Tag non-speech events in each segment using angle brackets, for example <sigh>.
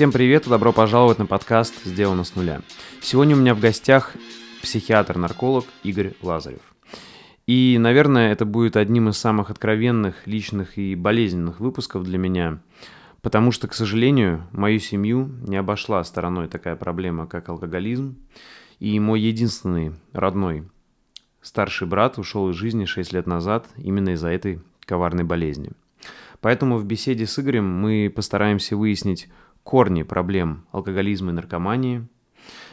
Всем привет и добро пожаловать на подкаст «Сделано с нуля». Сегодня у меня в гостях психиатр-нарколог Игорь Лазарев. И, наверное, это будет одним из самых откровенных, личных и болезненных выпусков для меня, потому что, к сожалению, мою семью не обошла стороной такая проблема, как алкоголизм, и мой единственный родной старший брат ушел из жизни 6 лет назад именно из-за этой коварной болезни. Поэтому в беседе с Игорем мы постараемся выяснить корни проблем алкоголизма и наркомании,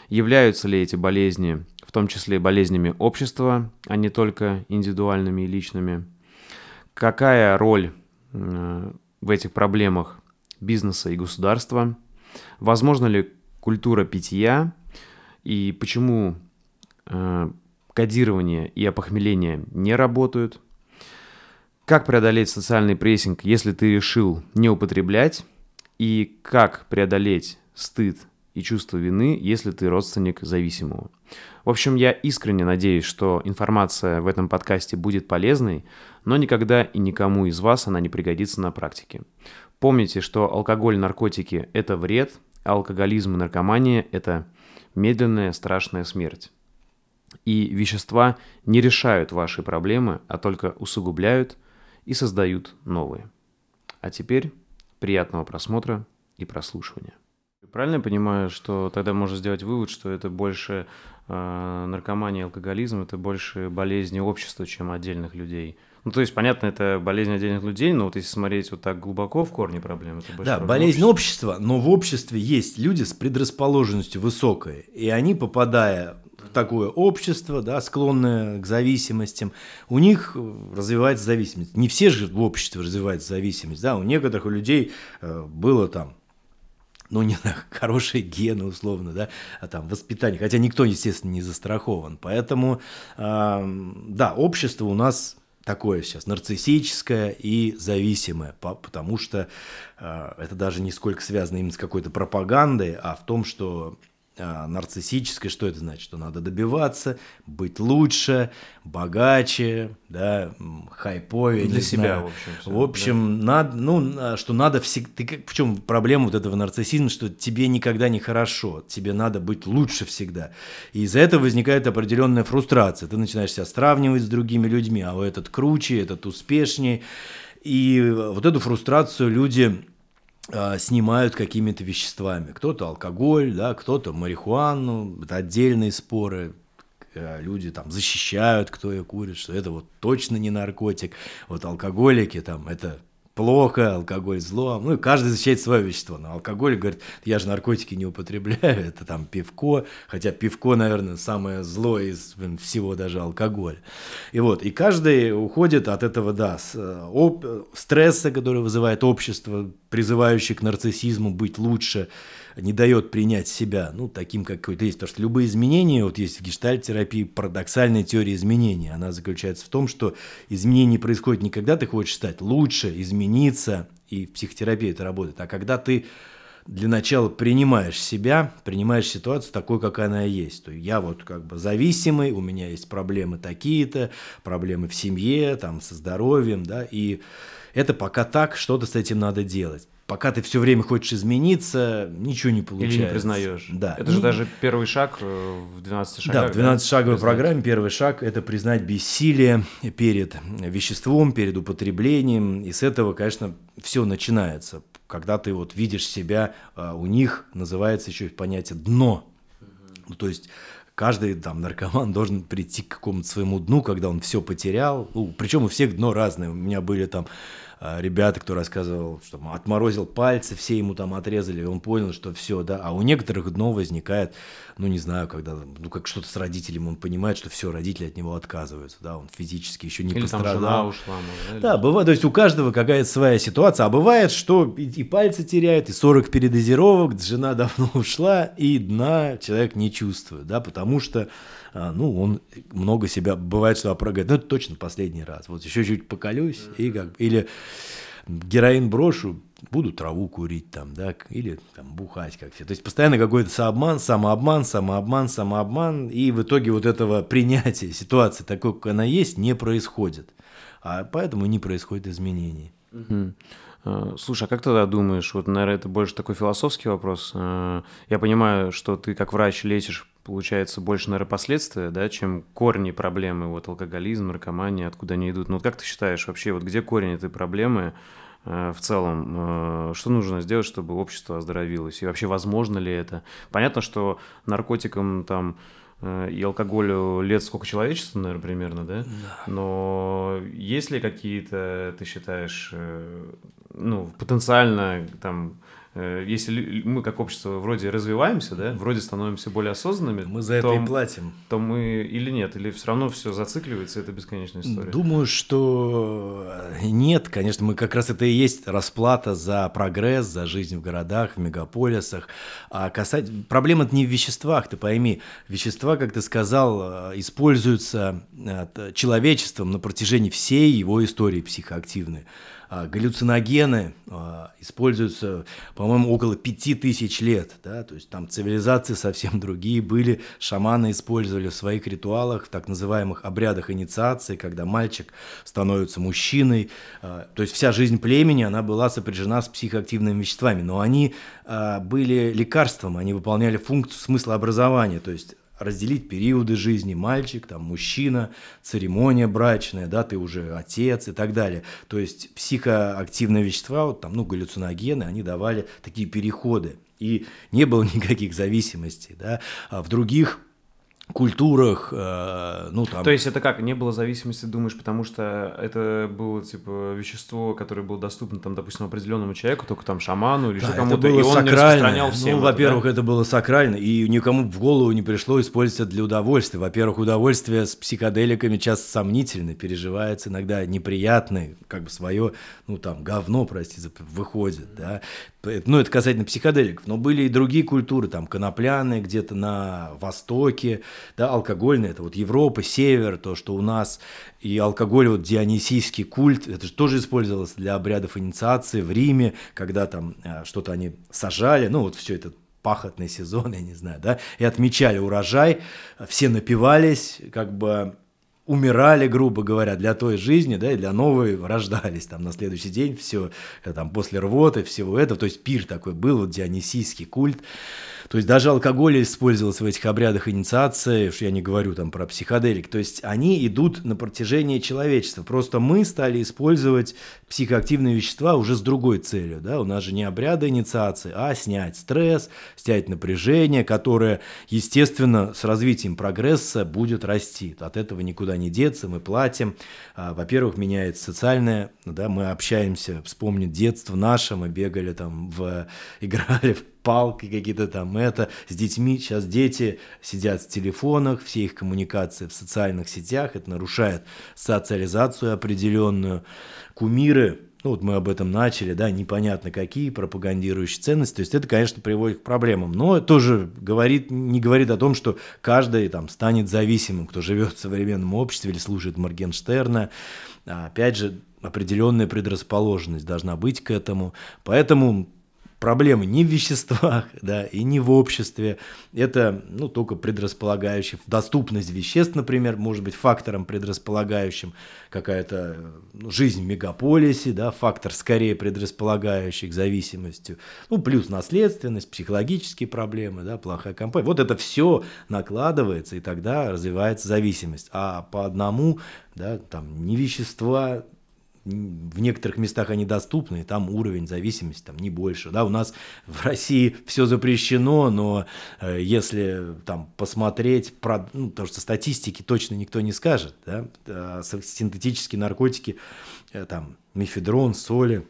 являются ли эти болезни, в том числе болезнями общества, а не только индивидуальными и личными, какая роль э, в этих проблемах бизнеса и государства, возможно ли культура питья? И почему э, кодирование и опохмеление не работают, как преодолеть социальный прессинг, если ты решил не употреблять, и как преодолеть стыд и чувство вины, если ты родственник зависимого. В общем, я искренне надеюсь, что информация в этом подкасте будет полезной, но никогда и никому из вас она не пригодится на практике. Помните, что алкоголь и наркотики – это вред, а алкоголизм и наркомания – это медленная страшная смерть. И вещества не решают ваши проблемы, а только усугубляют и создают новые. А теперь Приятного просмотра и прослушивания. Правильно я понимаю, что тогда можно сделать вывод, что это больше э, наркомания и алкоголизм, это больше болезни общества, чем отдельных людей? Ну, то есть, понятно, это болезнь отдельных людей, но вот если смотреть вот так глубоко в корне проблемы, это больше Да, болезнь общества. общества, но в обществе есть люди с предрасположенностью высокой, и они, попадая такое общество, да, склонное к зависимостям, у них развивается зависимость. Не все же в обществе развивается зависимость, да, у некоторых у людей э, было там ну, не знаю, <laughs> хорошие гены, условно, да, а там воспитание, хотя никто, естественно, не застрахован. Поэтому, э, да, общество у нас такое сейчас нарциссическое и зависимое, потому что э, это даже не сколько связано именно с какой-то пропагандой, а в том, что а, нарциссическое, что это значит? Что надо добиваться, быть лучше, богаче, да, хайповее. Для себя, знаю. в общем. Все, в общем, да. надо, ну, а, что надо всегда... Ты, в чем проблема вот этого нарциссизма, что тебе никогда не хорошо, тебе надо быть лучше всегда. И из-за этого возникает определенная фрустрация. Ты начинаешь себя сравнивать с другими людьми, а этот круче, этот успешнее. И вот эту фрустрацию люди снимают какими-то веществами. Кто-то алкоголь, да, кто-то марихуану, это отдельные споры. Э, люди там защищают, кто ее курит, что это вот точно не наркотик. Вот алкоголики там, это плохо, алкоголь зло. Ну и каждый защищает свое вещество. Но алкоголь говорит, я же наркотики не употребляю, <laughs> это там пивко, хотя пивко, наверное, самое зло из всего даже алкоголь. И вот, и каждый уходит от этого, да, с, об, стресса, который вызывает общество, призывающее к нарциссизму быть лучше, не дает принять себя, ну, таким, какой-то есть. Потому что любые изменения, вот есть в гештальт-терапии парадоксальная теория изменений. Она заключается в том, что изменения происходят не когда ты хочешь стать лучше, измениться, и в психотерапии это работает, а когда ты для начала принимаешь себя, принимаешь ситуацию такой, какая она есть. То я вот как бы зависимый, у меня есть проблемы такие-то, проблемы в семье, там, со здоровьем, да, и это пока так, что-то с этим надо делать пока ты все время хочешь измениться, ничего не получается. Или не признаешь. Да. Это же даже первый шаг э, в 12 шагах. Да, в 12-шаговой да? программе первый шаг – это признать бессилие перед веществом, перед употреблением. И с этого, конечно, все начинается. Когда ты вот видишь себя, а, у них называется еще понятие «дно». Ну, то есть каждый там наркоман <laughs> должен прийти к какому-то своему дну, когда он все потерял. Ну, причем у всех дно разное. У меня были там ребята, кто рассказывал, что отморозил пальцы, все ему там отрезали, и он понял, что все, да. А у некоторых дно возникает, ну не знаю, когда, ну как что-то с родителями, он понимает, что все, родители от него отказываются, да, он физически еще не Или пострадал. Там жена ушла, может, да, бывает, то есть у каждого какая-то своя ситуация, а бывает, что и, и пальцы теряет, и 40 передозировок, жена давно <laughs> ушла, и дна человек не чувствует, да, потому что ну, он много себя, бывает, что опрогает, ну, это точно последний раз, вот еще чуть поколюсь, и как, или героин брошу, буду траву курить там, да, или там бухать, как все. То есть постоянно какой-то самообман, самообман, самообман, самообман, и в итоге вот этого <laughs> принятия ситуации такой, как она есть, не происходит. а поэтому не происходит изменений. Угу. Слушай, а как тогда думаешь, вот, наверное, это больше такой философский вопрос. А, я понимаю, что ты как врач лечишь, получается, больше, наверное, последствия, да, чем корни проблемы, вот алкоголизм, наркомания, откуда они идут. Ну, вот как ты считаешь вообще, вот где корень этой проблемы а, в целом? Что нужно сделать, чтобы общество оздоровилось? И вообще, возможно ли это? Понятно, что наркотикам там Э, и алкоголю лет сколько человечеству, наверное, примерно, да? Да. Но есть ли какие-то, ты считаешь, э, ну, потенциально там Э, если мы как общество вроде развиваемся, да, вроде становимся более осознанными, мы за то, это и платим. То мы или нет, или все равно все зацикливается, это бесконечная история. Думаю, что нет, конечно, мы как раз это и есть расплата за прогресс, за жизнь в городах, в мегаполисах. А касать проблема не в веществах, ты пойми, вещества, как ты сказал, э, используются э, человечеством на протяжении всей его истории психоактивной. А, галлюциногены а, используются, по-моему, около пяти тысяч лет, да, то есть там цивилизации совсем <laughs> другие были, шаманы использовали в своих ритуалах, в так называемых обрядах инициации, когда мальчик становится мужчиной, а, то есть вся жизнь племени, она была сопряжена с психоактивными веществами, но они были лекарством, они выполняли функцию смыслообразования, то есть разделить периоды жизни, мальчик, там, мужчина, церемония брачная, да, ты уже отец и так далее. То есть психоактивные вещества, вот там, ну, галлюциногены, они давали такие переходы. И не было <laughs> никаких зависимостей, да. А в других культурах, э, ну там. То есть это как, не было зависимости, думаешь, потому что это было типа вещество, которое было доступно там, допустим, определенному человеку, только там шаману или да, кому-то, и он сакрально. не распространял всем. Ну, во-первых, да? это было сакрально, и никому в голову не пришло использовать это для удовольствия. Во-первых, удовольствие с психоделиками часто сомнительно, переживается иногда неприятное, как бы свое, ну там говно, простите, выходит, да. Ну, это касательно психоделиков, но были и другие культуры, там конопляные где-то на востоке, да, алкогольные, это вот Европа, север, то, что у нас, и алкоголь, вот дионисийский культ, это же тоже использовалось для обрядов инициации в Риме, когда там э, что-то они сажали, ну, вот все это пахотный сезон, <laughs> я не знаю, да, и отмечали урожай, все напивались, как бы умирали, грубо говоря, для той жизни, да, и для новой рождались там на следующий день, все, э, там, после рвоты, всего этого, то есть пир такой был, вот дионисийский культ, то есть даже алкоголь использовался в этих обрядах инициации, что я не говорю там про психоделик. То есть они идут на протяжении человечества. Просто мы стали использовать психоактивные вещества уже с другой целью. Да? У нас же не обряды инициации, а снять стресс, снять напряжение, которое, естественно, с развитием прогресса будет расти. От этого никуда не деться, мы платим. А, во-первых, меняется социальное, да, мы общаемся, вспомнить детство наше, мы бегали там, в, <laughs> играли в палки какие-то там, это, с детьми. Сейчас дети сидят в телефонах, все их коммуникации в социальных сетях, это нарушает социализацию определенную. Кумиры, ну вот мы об этом начали, да, непонятно какие, пропагандирующие ценности, то есть это, конечно, приводит к проблемам, но тоже говорит, не говорит о том, что каждый там станет зависимым, кто живет в современном обществе или слушает Моргенштерна, а, опять же, определенная предрасположенность должна быть к этому, поэтому проблемы не в веществах, <laughs> да, и не в обществе. Это, ну, только предрасполагающий. Доступность веществ, например, может быть фактором предрасполагающим. Какая-то ну, жизнь в мегаполисе, да, фактор скорее предрасполагающий к зависимости. Ну, плюс наследственность, психологические проблемы, да, плохая компания. Вот это все накладывается, и тогда развивается зависимость. А по одному, да, там, не вещества, в некоторых местах они доступны, там уровень зависимости там не больше. Да, у нас в России все запрещено, но э, если там посмотреть, про, ну, потому что статистики точно никто не скажет, да, э, синтетические наркотики, э, там мифедрон, соли,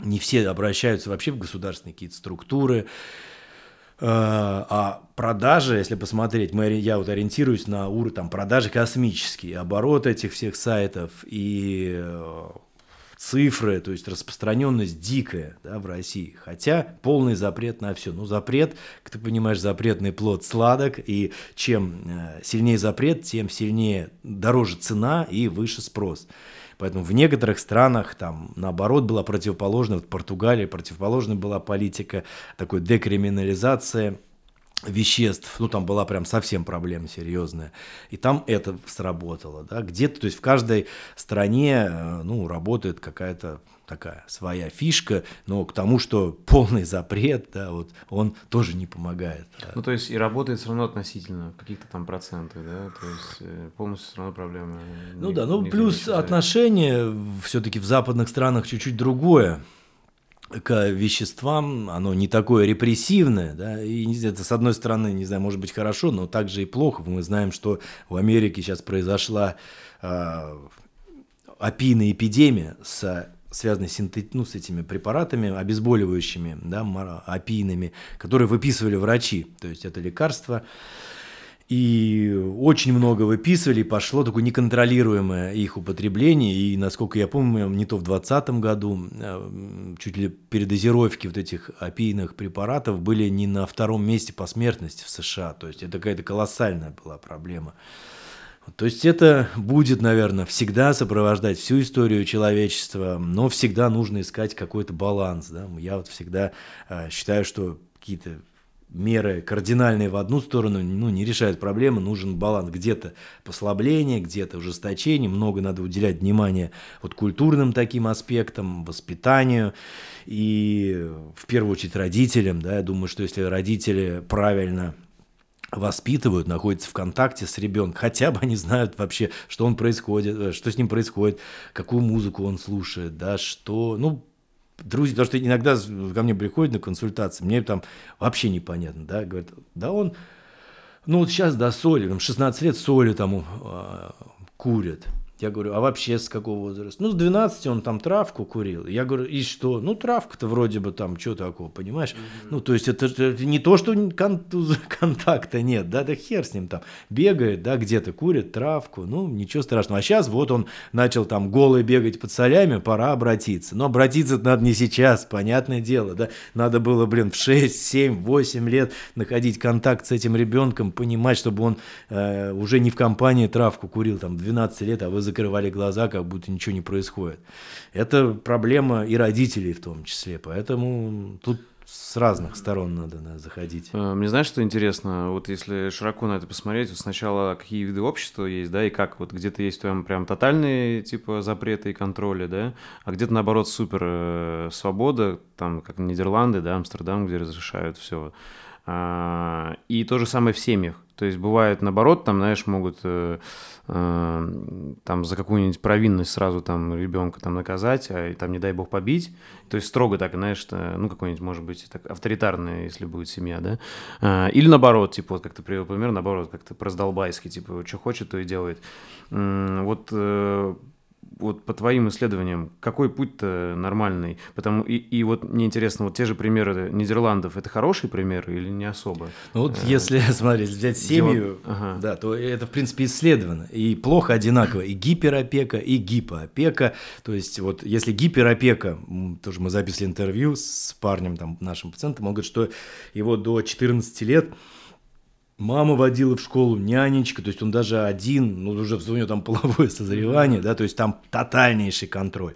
не все обращаются вообще в государственные какие-то структуры. А продажи, если посмотреть, мы, я вот ориентируюсь на уровень там, продажи космические, оборот этих всех сайтов и цифры, то есть распространенность дикая да, в России. Хотя полный запрет на все. Ну, запрет, как ты понимаешь, запретный плод сладок, и чем э, сильнее запрет, тем сильнее дороже цена и выше спрос. Поэтому в некоторых странах там наоборот была противоположная, в Португалии противоположная была политика такой декриминализации веществ, ну там была прям совсем проблема серьезная, и там это сработало, да, где-то, то есть в каждой стране, э, ну, работает какая-то такая своя фишка, но к тому, что полный запрет, да, вот он тоже не помогает. Ну, то есть и работает все равно относительно каких-то там процентов, да, то есть э, полностью все равно проблема. Ну не, да, ну плюс отношение все-таки в западных странах чуть-чуть другое к веществам, оно не такое репрессивное, да, и это, с одной стороны, не знаю, может быть хорошо, но также и плохо. Мы знаем, что в Америке сейчас произошла э, опийная эпидемия с связанной синтет... ну, с этими препаратами, обезболивающими, да, опийными, которые выписывали врачи. То есть это лекарства, и очень много выписывали, пошло такое неконтролируемое их употребление. И, насколько я помню, не то в 2020 году, а, чуть ли передозировки вот этих опийных препаратов были не на втором месте по смертности в США. То есть это какая-то колоссальная была проблема. То есть это будет, наверное, всегда сопровождать всю историю человечества, но всегда нужно искать какой-то баланс. Да? Я вот всегда э, считаю, что какие-то меры кардинальные в одну сторону ну, не решают проблемы, нужен баланс. Где-то послабление, где-то ужесточение, много надо уделять внимания вот культурным таким аспектам, воспитанию и в первую очередь родителям. Да, я думаю, что если родители правильно воспитывают, находятся в контакте с ребенком, хотя бы они знают вообще, что он происходит, э, что с ним происходит, какую музыку он слушает, да, что, ну, друзья, потому что иногда ко мне приходят на консультации, мне там вообще непонятно, да, говорят, да он, ну вот сейчас, да, соли, там 16 лет соли там э, курят, я говорю, а вообще с какого возраста? Ну, с 12 он там травку курил. Я говорю, и что? Ну, травка-то вроде бы там, что такого, понимаешь? Mm-hmm. Ну, то есть это, это не то, что кон- <laughs> контакта нет, да, да хер с ним там. Бегает, да, где-то курит травку, ну, ничего страшного. А сейчас вот он начал там голый бегать под солями, пора обратиться. Но обратиться надо не сейчас, понятное дело, да. Надо было, блин, в 6, 7, 8 лет находить контакт с этим ребенком, понимать, чтобы он э, уже не в компании травку курил, там, 12 лет, а вы закрывали глаза, как будто ничего не происходит. Это проблема и родителей в том числе, поэтому тут с разных сторон надо да, заходить. Э, мне знаешь, что интересно? Вот если широко на это посмотреть, вот сначала какие виды общества есть, да, и как вот где-то есть прям, прям тотальные типа запреты и контроли, да, а где-то наоборот супер э, свобода, там как Нидерланды, да, Амстердам, где разрешают все. А, и то же самое в семьях. То есть бывает наоборот, там, знаешь, могут э, там за какую-нибудь провинность сразу там ребенка там наказать, а там, не дай бог, побить. То есть строго так, знаешь, ну, какой-нибудь, может быть, так авторитарная, если будет семья, да. А, или наоборот, типа, вот как ты привел пример, наоборот, как-то раздолбайски, типа, что хочет, то и делает. Вот э, вот по твоим исследованиям, какой путь-то нормальный? Потому и, и вот мне интересно, вот те же примеры Нидерландов, это хороший пример или не особо? Ну вот э, если, <laughs> смотри, взять семью, Дело... ага. да, то это, в принципе, исследовано. И плохо одинаково. И гиперопека, и гипоопека. То есть вот если гиперопека, тоже мы записали интервью с парнем, там, нашим пациентом, он говорит, что его до 14 лет Мама водила в школу, нянечка, то есть он даже один, ну уже у него там половое созревание, да, то есть там тотальнейший контроль.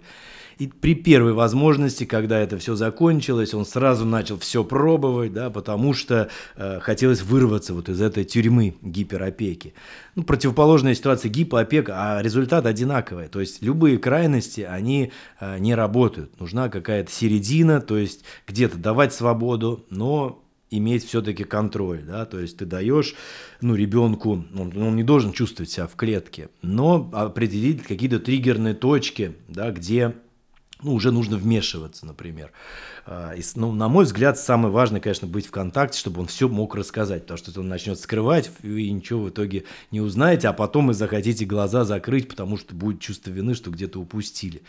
И при первой возможности, когда это все закончилось, он сразу начал все пробовать, да, потому что э, хотелось вырваться вот из этой тюрьмы гиперопеки. Ну, противоположная ситуация гипоопека, а результат одинаковый. То есть любые крайности, они э, не работают. Нужна какая-то середина, то есть где-то давать свободу, но иметь все-таки контроль, да, то есть ты даешь, ну, ребенку, он, он не должен чувствовать себя в клетке, но определить какие-то триггерные точки, да, где ну, уже нужно вмешиваться, например. А, и, ну, на мой взгляд, самое важное, конечно, быть в контакте, чтобы он все мог рассказать, потому что он начнет скрывать, и ничего в итоге не узнаете, а потом вы захотите глаза закрыть, потому что будет чувство вины, что где-то упустили.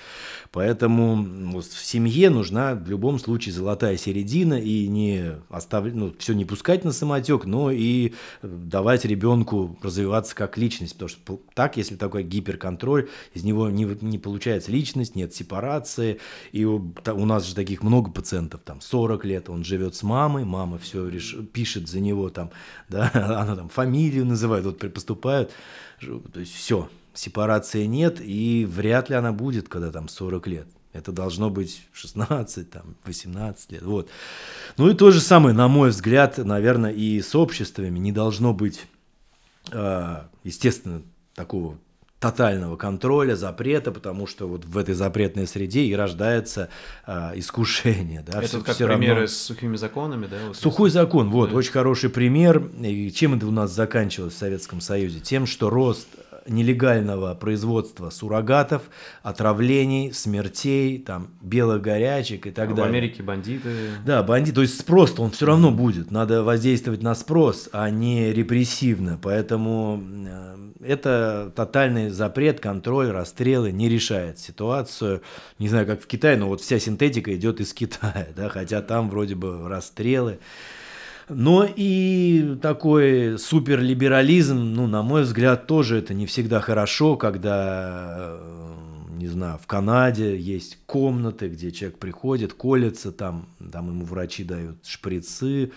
Поэтому вот, в семье нужна в любом случае золотая середина, и не оставлять, ну, все не пускать на самотек, но и давать ребенку развиваться как личность, потому что так, если такой гиперконтроль, из него не, не получается личность, нет сепарации, и у, у нас же таких много пациентов, там 40 лет, он живет с мамой, мама все реш... пишет за него, там, да, <laughs> она там фамилию называет, вот поступают, то есть все, сепарации нет, и вряд ли она будет, когда там 40 лет. Это должно быть 16, там, 18 лет. Вот. Ну и то же самое, на мой взгляд, наверное, и с обществами не должно быть, э, естественно, такого тотального контроля, запрета, потому что вот в этой запретной среде и рождается э, искушение. Да, это все, как все примеры равно... с сухими законами, да? Вот Сухой закон, вот, Да. очень хороший пример. И чем это у нас заканчивалось в Советском Союзе? Тем, что рост нелегального производства суррогатов, отравлений, смертей, там, белых горячек и так в далее. Америке бандиты. Да, бандит, то есть спрос он все равно будет. Надо воздействовать на спрос, а не репрессивно. Поэтому э, это тотальный запрет, контроль, расстрелы не решает ситуацию. Не знаю, как в Китае, но вот вся синтетика идет из Китая, <laughs> да, хотя там вроде бы расстрелы. Но и такой суперлиберализм, ну, на мой взгляд, тоже это не всегда хорошо, когда, э, не знаю, в Канаде есть комнаты, где человек приходит, колется, там, там ему врачи дают шприцы.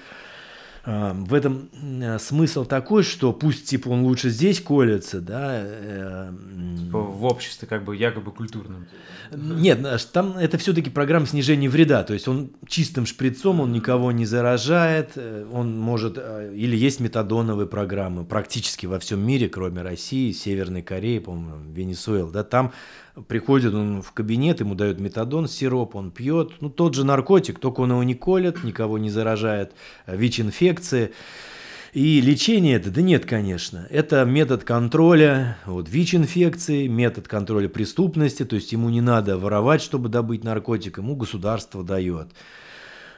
А, В этом э, смысл такой, что пусть типа он лучше здесь колется, да. э, Типа в обществе как бы якобы культурном. нет, наш- там это все-таки программа снижения вреда. То есть он чистым шприцом, он никого не заражает, э, он может... э, Или есть метадоновые программы практически во всем мире, кроме России, Северной Кореи, по-моему, Венесуэлы. Да, там приходит он в кабинет, ему дают метадон, сироп, он пьет. Ну, тот же наркотик, только он его не колет, никого не заражает, э, ВИЧ-инфекции. И лечение это, да нет, конечно. Это метод контроля вот, ВИЧ-инфекции, метод контроля преступности, то есть ему не надо воровать, чтобы добыть наркотик, ему государство дает.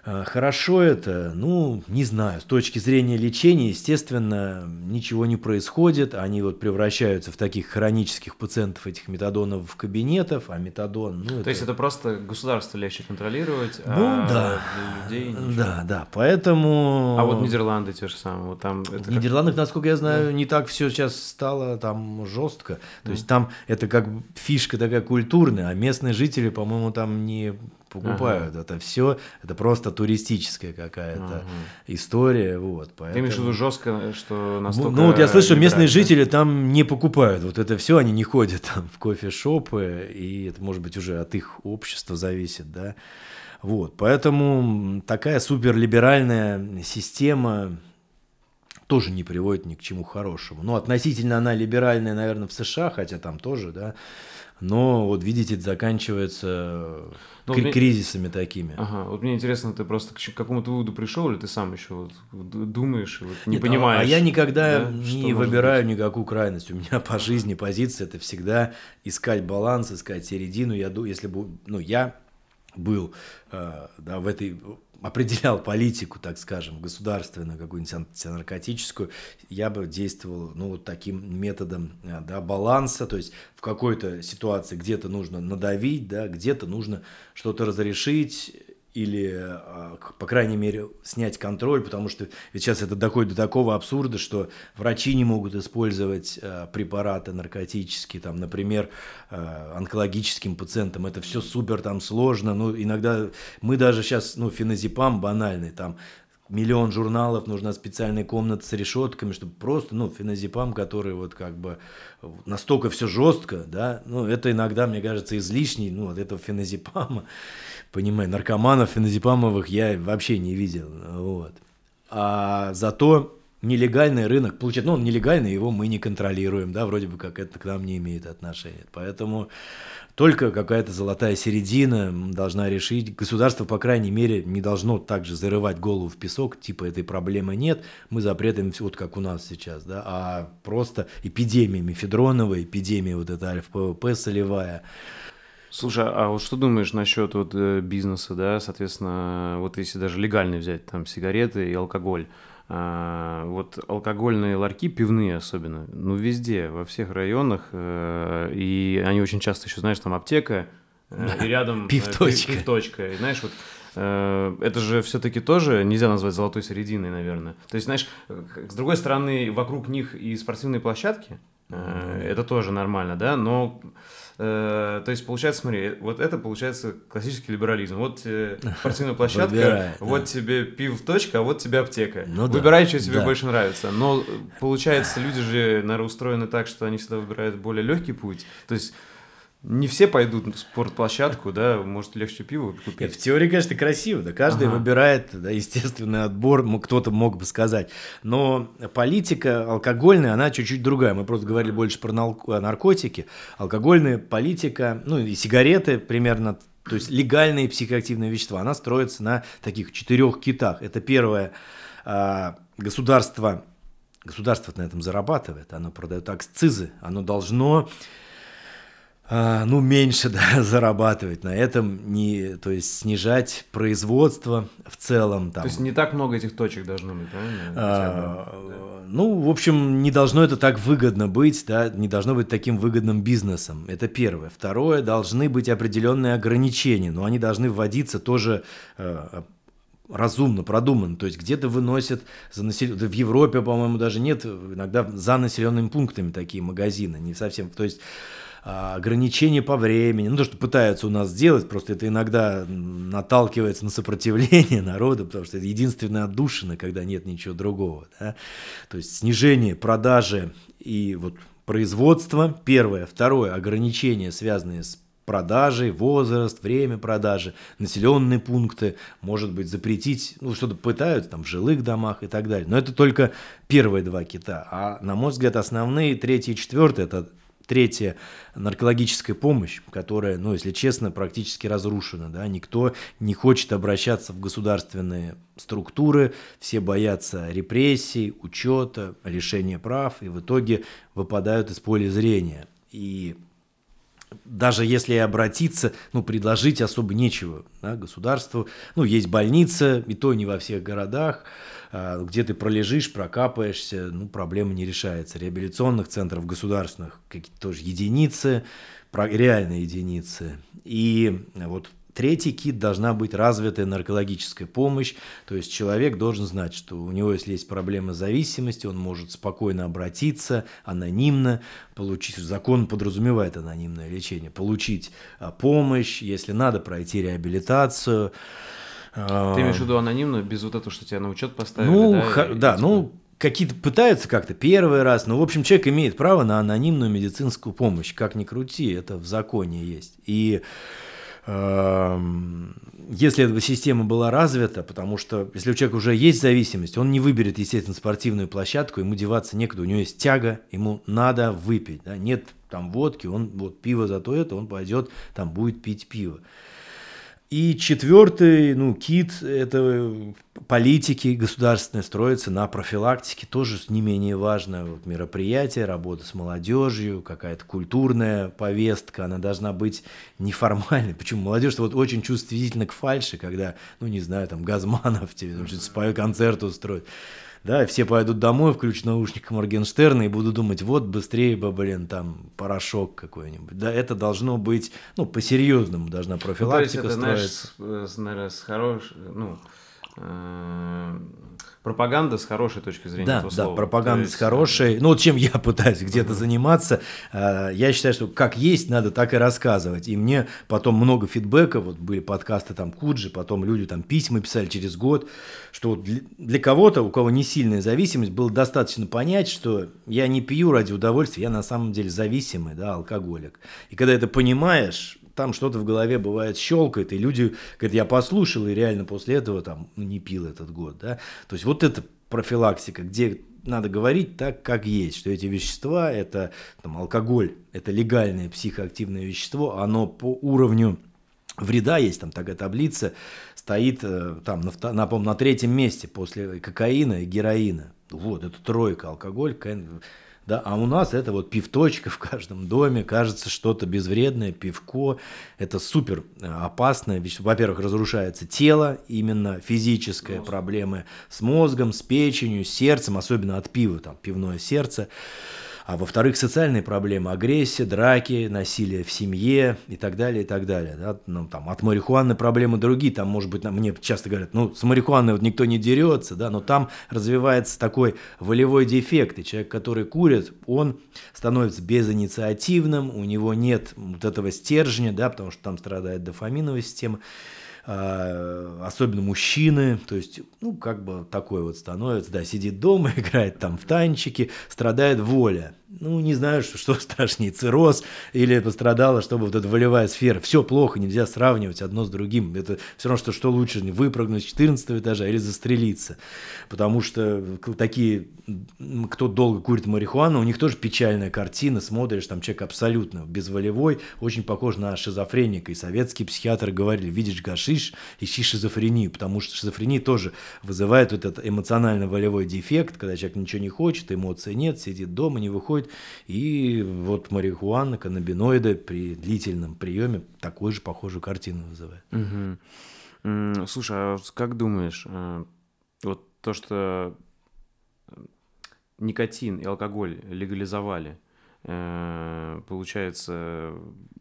А, Хорошо это, ну, не знаю, с точки зрения лечения, естественно, ничего не происходит, они вот превращаются в таких хронических пациентов этих метадоновых кабинетов, а метадон, ну, То есть это просто государство легче контролировать, Ну, а да. для людей ничего. Да, да, поэтому... А вот Нидерланды те же самые, вот там это В как- Нидерландах, насколько я знаю, не так все сейчас стало там жестко. То есть там это как фишка такая культурная, а местные жители, по-моему, там не покупают это все. Это просто туристическая какая-то история. Вот, Ты имеешь в поэтому... виду жестко, что Ну, настолько... ну вот я слышу, местные жители там не покупают вот это все, они не ходят там в кофешопы, и это может быть уже от их общества зависит, да. Вот, поэтому такая суперлиберальная система тоже не приводит ни к чему хорошему. Ну, относительно она либеральная, наверное, в США, хотя там тоже, да. Но вот видите, это заканчивается Ну, кри- мне- кризисами такими. Ага, вот мне интересно, ты просто к какому-то выводу пришел, или ты сам еще вот думаешь, и вот не Нет, а- понимаешь? А я никогда да, не выбираю быть? никакую крайность. У меня <laughs> по жизни позиция это всегда искать баланс, искать середину. Я если бы, ну, я был э, да, в этой определял политику, так скажем, государственную, какую-нибудь антинаркотическую, я бы действовал, ну, вот таким методом, э, да, баланса, то есть в какой-то ситуации где-то нужно надавить, да, где-то нужно что-то разрешить, или, а, по крайней мере, снять контроль, потому что ведь сейчас это доходит до такого абсурда, что врачи не могут использовать э, препараты наркотические, там, например, э, онкологическим пациентам, это все супер там сложно, ну, иногда мы даже сейчас, ну, феназепам банальный, там, миллион журналов, нужна специальная комната с решетками, чтобы просто, ну, феназепам, который вот как бы настолько все жестко, да, ну, это иногда, мне кажется, излишний, ну, от этого феназепама, понимаю, наркоманов феназепамовых я вообще не видел, вот. А зато нелегальный рынок, получается, ну, он нелегальный, его мы не контролируем, да, вроде бы как это к нам не имеет отношения, поэтому только какая-то золотая середина должна решить. Государство, по крайней мере, не должно также зарывать голову в песок, типа этой проблемы нет, мы запретим вот как у нас сейчас, да, а просто эпидемия мефедронова, эпидемия вот эта альфа-ПВП солевая. Слушай, а вот что думаешь насчет вот э, бизнеса, да, соответственно, вот если даже легальный взять там сигареты и алкоголь, а, вот алкогольные ларьки, пивные особенно, ну везде, во всех районах, э, и они очень часто еще, знаешь, там аптека, э, и рядом э, Пивточка. пив- пивточка, и знаешь, вот это же все-таки тоже нельзя назвать золотой серединой, наверное. То есть, знаешь, с другой стороны, вокруг них и спортивные площадки, это тоже нормально, да, но Э, то есть, получается, смотри, вот это получается классический либерализм. Вот тебе <laughs> спортивная площадка, Выбирай, вот да. тебе пив точка, а вот тебе аптека. Ну да, Выбирай, что тебе да. больше нравится. Но э, получается, люди же, наверное, устроены так, что они всегда выбирают более легкий путь. То есть не все пойдут в спортплощадку, да, может легче пиво купить. Нет, в теории, конечно, красиво, да, каждый ага. выбирает, да, естественный отбор, кто-то мог бы сказать. Но политика алкогольная, она чуть-чуть другая. Мы просто говорили больше про наркотики. Алкогольная политика, ну и сигареты примерно то есть легальные психоактивные вещества, она строится на таких четырех китах. Это первое, а, государство, государство на этом зарабатывает, оно продает акцизы, оно должно ну, меньше <laughs> да, зарабатывать на этом, не, то есть снижать производство в целом. Там. То есть не так много этих точек должно быть, правильно? А, ну, в общем, не должно это так выгодно быть, да, не должно быть таким выгодным бизнесом. Это первое. Второе, должны быть определенные ограничения, но они должны вводиться тоже э, разумно, продуманно. То есть где-то выносят за насел... в Европе, по-моему, даже нет иногда за населенными пунктами такие магазины, не совсем. То есть а, ограничения по времени, ну то, что пытаются у нас сделать, просто это иногда наталкивается на сопротивление <laughs> народа, потому что это единственная отдушина, когда нет ничего другого. Да? То есть снижение продажи и вот производства, первое. Второе, ограничения, связанные с продажей, возраст, время продажи, населенные пункты, может быть, запретить, ну, что-то пытаются там в жилых домах и так далее. Но это только первые два кита. А, на мой взгляд, основные, третий и четвертый, это Третье – наркологическая помощь, которая, ну, если честно, практически разрушена. Да? Никто не хочет обращаться в государственные структуры, все боятся репрессий, учета, лишения прав, и в итоге выпадают из поля зрения. И даже если обратиться, ну, предложить особо нечего да, государству. Ну, есть больница, и то не во всех городах, где ты пролежишь, прокапаешься, ну, проблема не решается. Реабилитационных центров государственных какие-то тоже единицы, реальные единицы. И вот Третий кит должна быть развитая наркологическая помощь, то есть человек должен знать, что у него, если есть проблемы зависимости, он может спокойно обратиться, анонимно, получить, закон подразумевает анонимное лечение, получить а, помощь, если надо, пройти реабилитацию. Ты имеешь в виду анонимно, без вот этого, что тебя на учет поставили? Ну, да, х- да ну, какие-то пытаются как-то первый раз, но, в общем, человек имеет право на анонимную медицинскую помощь, как ни крути, это в законе есть. И Эм, если эта система была развита, потому что если у человека уже есть зависимость, он не выберет, естественно, спортивную площадку, ему деваться некуда, у него есть тяга, ему надо выпить. Да? Нет там водки, он вот пиво зато это, он пойдет, там будет пить пиво. И четвертый, ну, кит, это политики государственные строятся на профилактике, тоже не менее важно. Вот мероприятие, работа с молодежью, какая-то культурная повестка, она должна быть неформальной. Почему молодежь вот очень чувствительна к фальше, когда, ну, не знаю, там, Газманов тебе что-то концерт устроит да, все пойдут домой, включат наушник Моргенштерна и будут думать, вот быстрее бы, блин, там, порошок какой-нибудь. Да, это должно быть, ну, по-серьезному должна профилактика ну, то есть это, строиться. Знаешь, с, наверное, с хорошей, ну, э пропаганда с хорошей точки зрения да, этого да, слова. пропаганда есть... с хорошей. Ну, вот чем я <laughs> пытаюсь где-то uh-huh. заниматься, э, я считаю, что как есть, надо так и рассказывать. И мне потом много фидбэка, вот были подкасты там Куджи, потом люди там письма писали через год, что вот для кого-то, у кого не сильная зависимость, было достаточно понять, что я не пью ради удовольствия, я на самом деле зависимый, да, алкоголик. И когда это понимаешь, там что-то в голове бывает щелкает, и люди говорят, я послушал, и реально после этого там ну, не пил этот год, да. То есть вот это профилактика, где надо говорить так, как есть, что эти вещества, это там, алкоголь, это легальное психоактивное вещество, оно по уровню вреда есть там такая таблица, стоит э, там на, на, на третьем месте после кокаина и героина. Вот, это тройка, алкоголь, кокаин, да, а у нас это вот пивточка в каждом доме, кажется что-то безвредное, пивко, это супер э, опасное, во-первых, разрушается тело, именно физическое, Мозг. проблемы с мозгом, с печенью, с сердцем, особенно от пива, там, пивное сердце, а во-вторых, социальные проблемы, агрессия, драки, насилие в семье и так далее, и так далее. Да? Ну, там, от марихуаны проблемы другие, там, может быть, мне часто говорят, ну, с марихуаной вот никто не дерется, да, но там развивается такой волевой дефект, и человек, который курит, он становится безинициативным, у него нет вот этого стержня, да, потому что там страдает дофаминовая система, особенно мужчины, то есть, ну, как бы такой вот становится, да, сидит дома, <laughs> играет там в танчики, страдает воля. Ну, не знаю, что, что страшнее, цирроз или пострадала, чтобы вот эта волевая сфера. Все плохо, нельзя сравнивать одно с другим. Это все равно, что, что лучше, выпрыгнуть с 14 этажа или застрелиться. Потому что такие, кто долго курит марихуану, у них тоже печальная картина, смотришь, там человек абсолютно безволевой, очень похож на шизофреника. И советские психиатры говорили, видишь гашиш, ищи шизофрению, потому что шизофрения тоже вызывает вот этот эмоционально-волевой дефект, когда человек ничего не хочет, эмоций нет, сидит дома, не выходит. И вот марихуана, каннабиноиды при длительном приеме такую же похожую картину вызывает. Угу. Слушай, а как думаешь, э, вот то, что никотин и алкоголь легализовали, э, получается,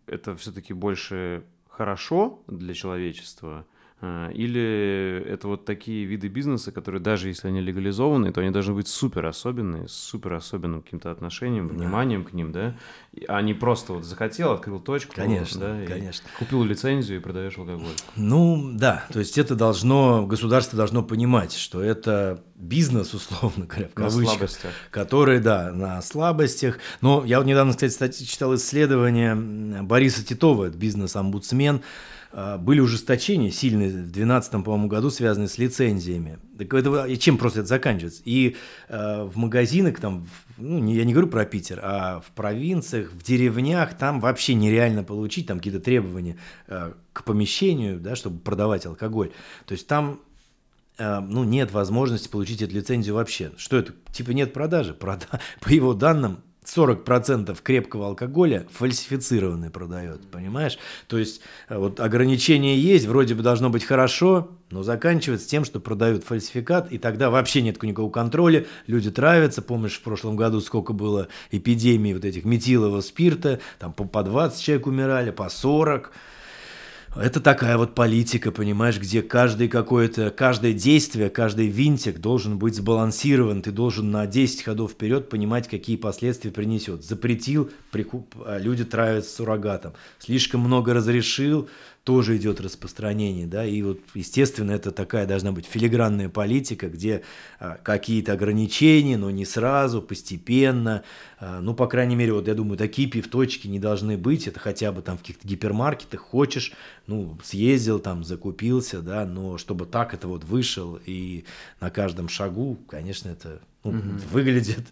это все-таки больше хорошо для человечества, или это вот такие виды бизнеса, которые даже если они легализованы, то они должны быть супер особенные, с супер особенным каким-то отношением, вниманием да. к ним, да? А не просто вот захотел, открыл точку, конечно, да, конечно. купил лицензию и продаешь алкоголь. Ну да, то есть это должно, государство должно понимать, что это бизнес, условно говоря, в кавычках, который, да, на слабостях. Но я вот недавно, кстати, читал исследование Бориса Титова, бизнес-омбудсмен, а, были ужесточения сильные в 2012 по-моему, году, связанные с лицензиями. Так это, и чем просто это заканчивается? И э, в магазинах, там, ну, не, я не говорю про Питер, а в провинциях, в деревнях, там вообще нереально получить там какие-то требования э, к помещению, да, чтобы продавать алкоголь. То есть там э, ну, нет возможности получить эту лицензию вообще. Что это? Типа нет продажи. Прода... <laughs> По его данным, 40% крепкого алкоголя фальсифицированный продает, понимаешь? То есть э, вот ограничение есть, вроде бы должно быть хорошо, но заканчивается тем, что продают фальсификат, и тогда вообще нет никакого контроля, люди травятся, помнишь, в прошлом году сколько было эпидемий вот этих метилового спирта, там по, по 20 человек умирали, по 40, это такая вот политика, понимаешь, где каждый какое-то, каждое действие, каждый винтик должен быть сбалансирован. Ты должен на 10 ходов вперед понимать, какие последствия принесет. Запретил, прикуп, а люди травятся суррогатом. Слишком много разрешил, тоже идет распространение, да, и вот, естественно, это такая должна быть филигранная политика, где а, какие-то ограничения, но не сразу, постепенно, а, ну, по крайней мере, вот я думаю, такие пивточки не должны быть, это хотя бы там в каких-то гипермаркетах хочешь, ну, съездил там, закупился, да, но чтобы так это вот вышел и на каждом шагу, конечно, это ну, угу. выглядит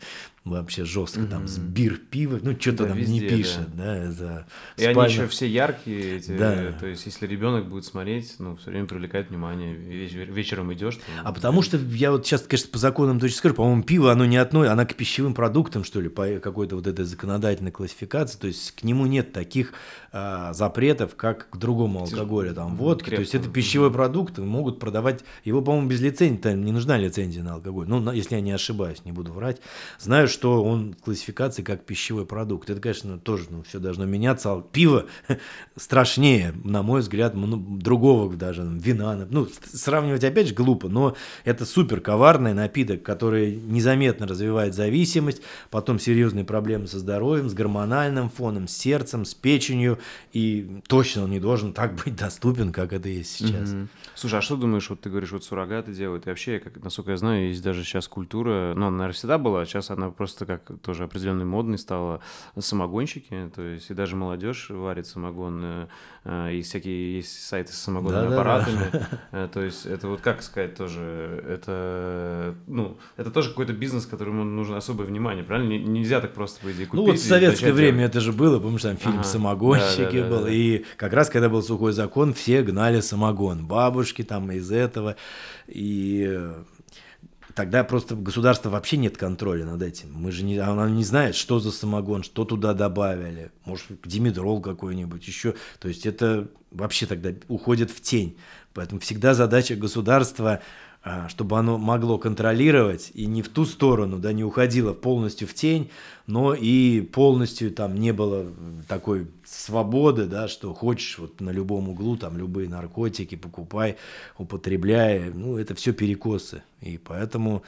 вообще жестко, mm-hmm. там, сбир пива, ну, что-то да, там везде, не пишет, да, да за И спальня. они еще все яркие, эти, да. то есть, если ребенок будет смотреть, ну, все время привлекает внимание, вечер, вечером идешь. Там, а потому что, я вот сейчас, конечно, по законам точно скажу, по-моему, пиво, оно не одно, оно к пищевым продуктам, что ли, по какой-то вот этой законодательной классификации, то есть, к нему нет таких а, запретов, как к другому алкоголю, там, водки, Крепко. то есть, это пищевой продукт, могут продавать, его, по-моему, без лицензии, там не нужна лицензия на алкоголь, ну, если я не ошибаюсь, не буду врать, знаю, что он в классификации как пищевой продукт. Это, конечно, тоже ну, все должно меняться. А пиво <laughs> страшнее, на мой взгляд, другого даже вина. Ну, сравнивать опять же глупо, но это супер коварный напиток, который незаметно развивает зависимость, потом серьезные проблемы со здоровьем, с гормональным фоном, с сердцем, с печенью, и точно он не должен так быть доступен, как это есть сейчас. Mm-hmm. Слушай, а что думаешь, вот ты говоришь, вот суррогаты делают, и вообще, как, насколько я знаю, есть даже сейчас культура, ну, она, наверное, всегда была, а сейчас она просто как тоже определенной модной стала самогонщики, то есть и даже молодежь варит самогон, э, э, и всякие есть сайты с самогонными да, аппаратами, да, да. то есть это вот как сказать тоже, это, ну, это тоже какой-то бизнес, которому нужно особое внимание, правильно? Нельзя так просто, по идее, купить. Ну вот в советское время делать. это же было, помнишь, там фильм ага, «Самогонщики» да, да, был, да, да. и как раз когда был сухой закон, все гнали самогон, бабушки там из этого, и Тогда просто государство вообще нет контроля над этим. Мы же не, она не знает, что за самогон, что туда добавили. Может, димедрол какой-нибудь еще. То есть это вообще тогда уходит в тень. Поэтому всегда задача государства чтобы оно могло контролировать и не в ту сторону, да, не уходило полностью в тень, но и полностью там не было такой свободы, да, что хочешь вот на любом углу там любые наркотики покупай, употребляй, ну это все перекосы, и поэтому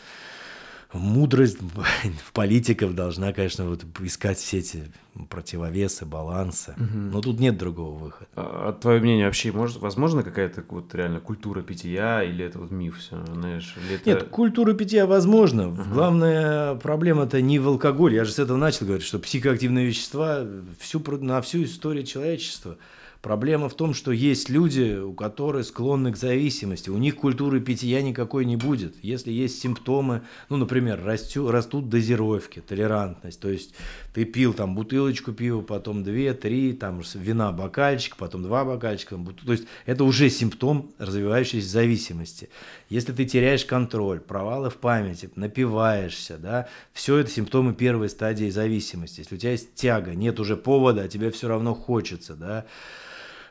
мудрость в <laughs> политиков должна, конечно, вот искать все эти противовесы, балансы. Угу. Но тут нет другого выхода. А, а твое мнение вообще, может, возможно какая-то вот реально культура питья или это вот миф все, знаешь? Или это... Нет, культура питья возможно. Угу. Главная проблема-то не в алкоголе. Я же с этого начал говорить, что психоактивные вещества всю, на всю историю человечества – Проблема в том, что есть люди, у которых склонны к зависимости. У них культуры питья никакой не будет. Если есть симптомы, ну, например, растю, растут дозировки, толерантность. То есть ты пил там бутылочку пива, потом две, три, там вина бокальчик, потом два бокальчика. Там, то есть это уже симптом развивающейся зависимости. Если ты теряешь контроль, провалы в памяти, напиваешься, да, все это симптомы первой стадии зависимости. Если у тебя есть тяга, нет уже повода, а тебе все равно хочется, да,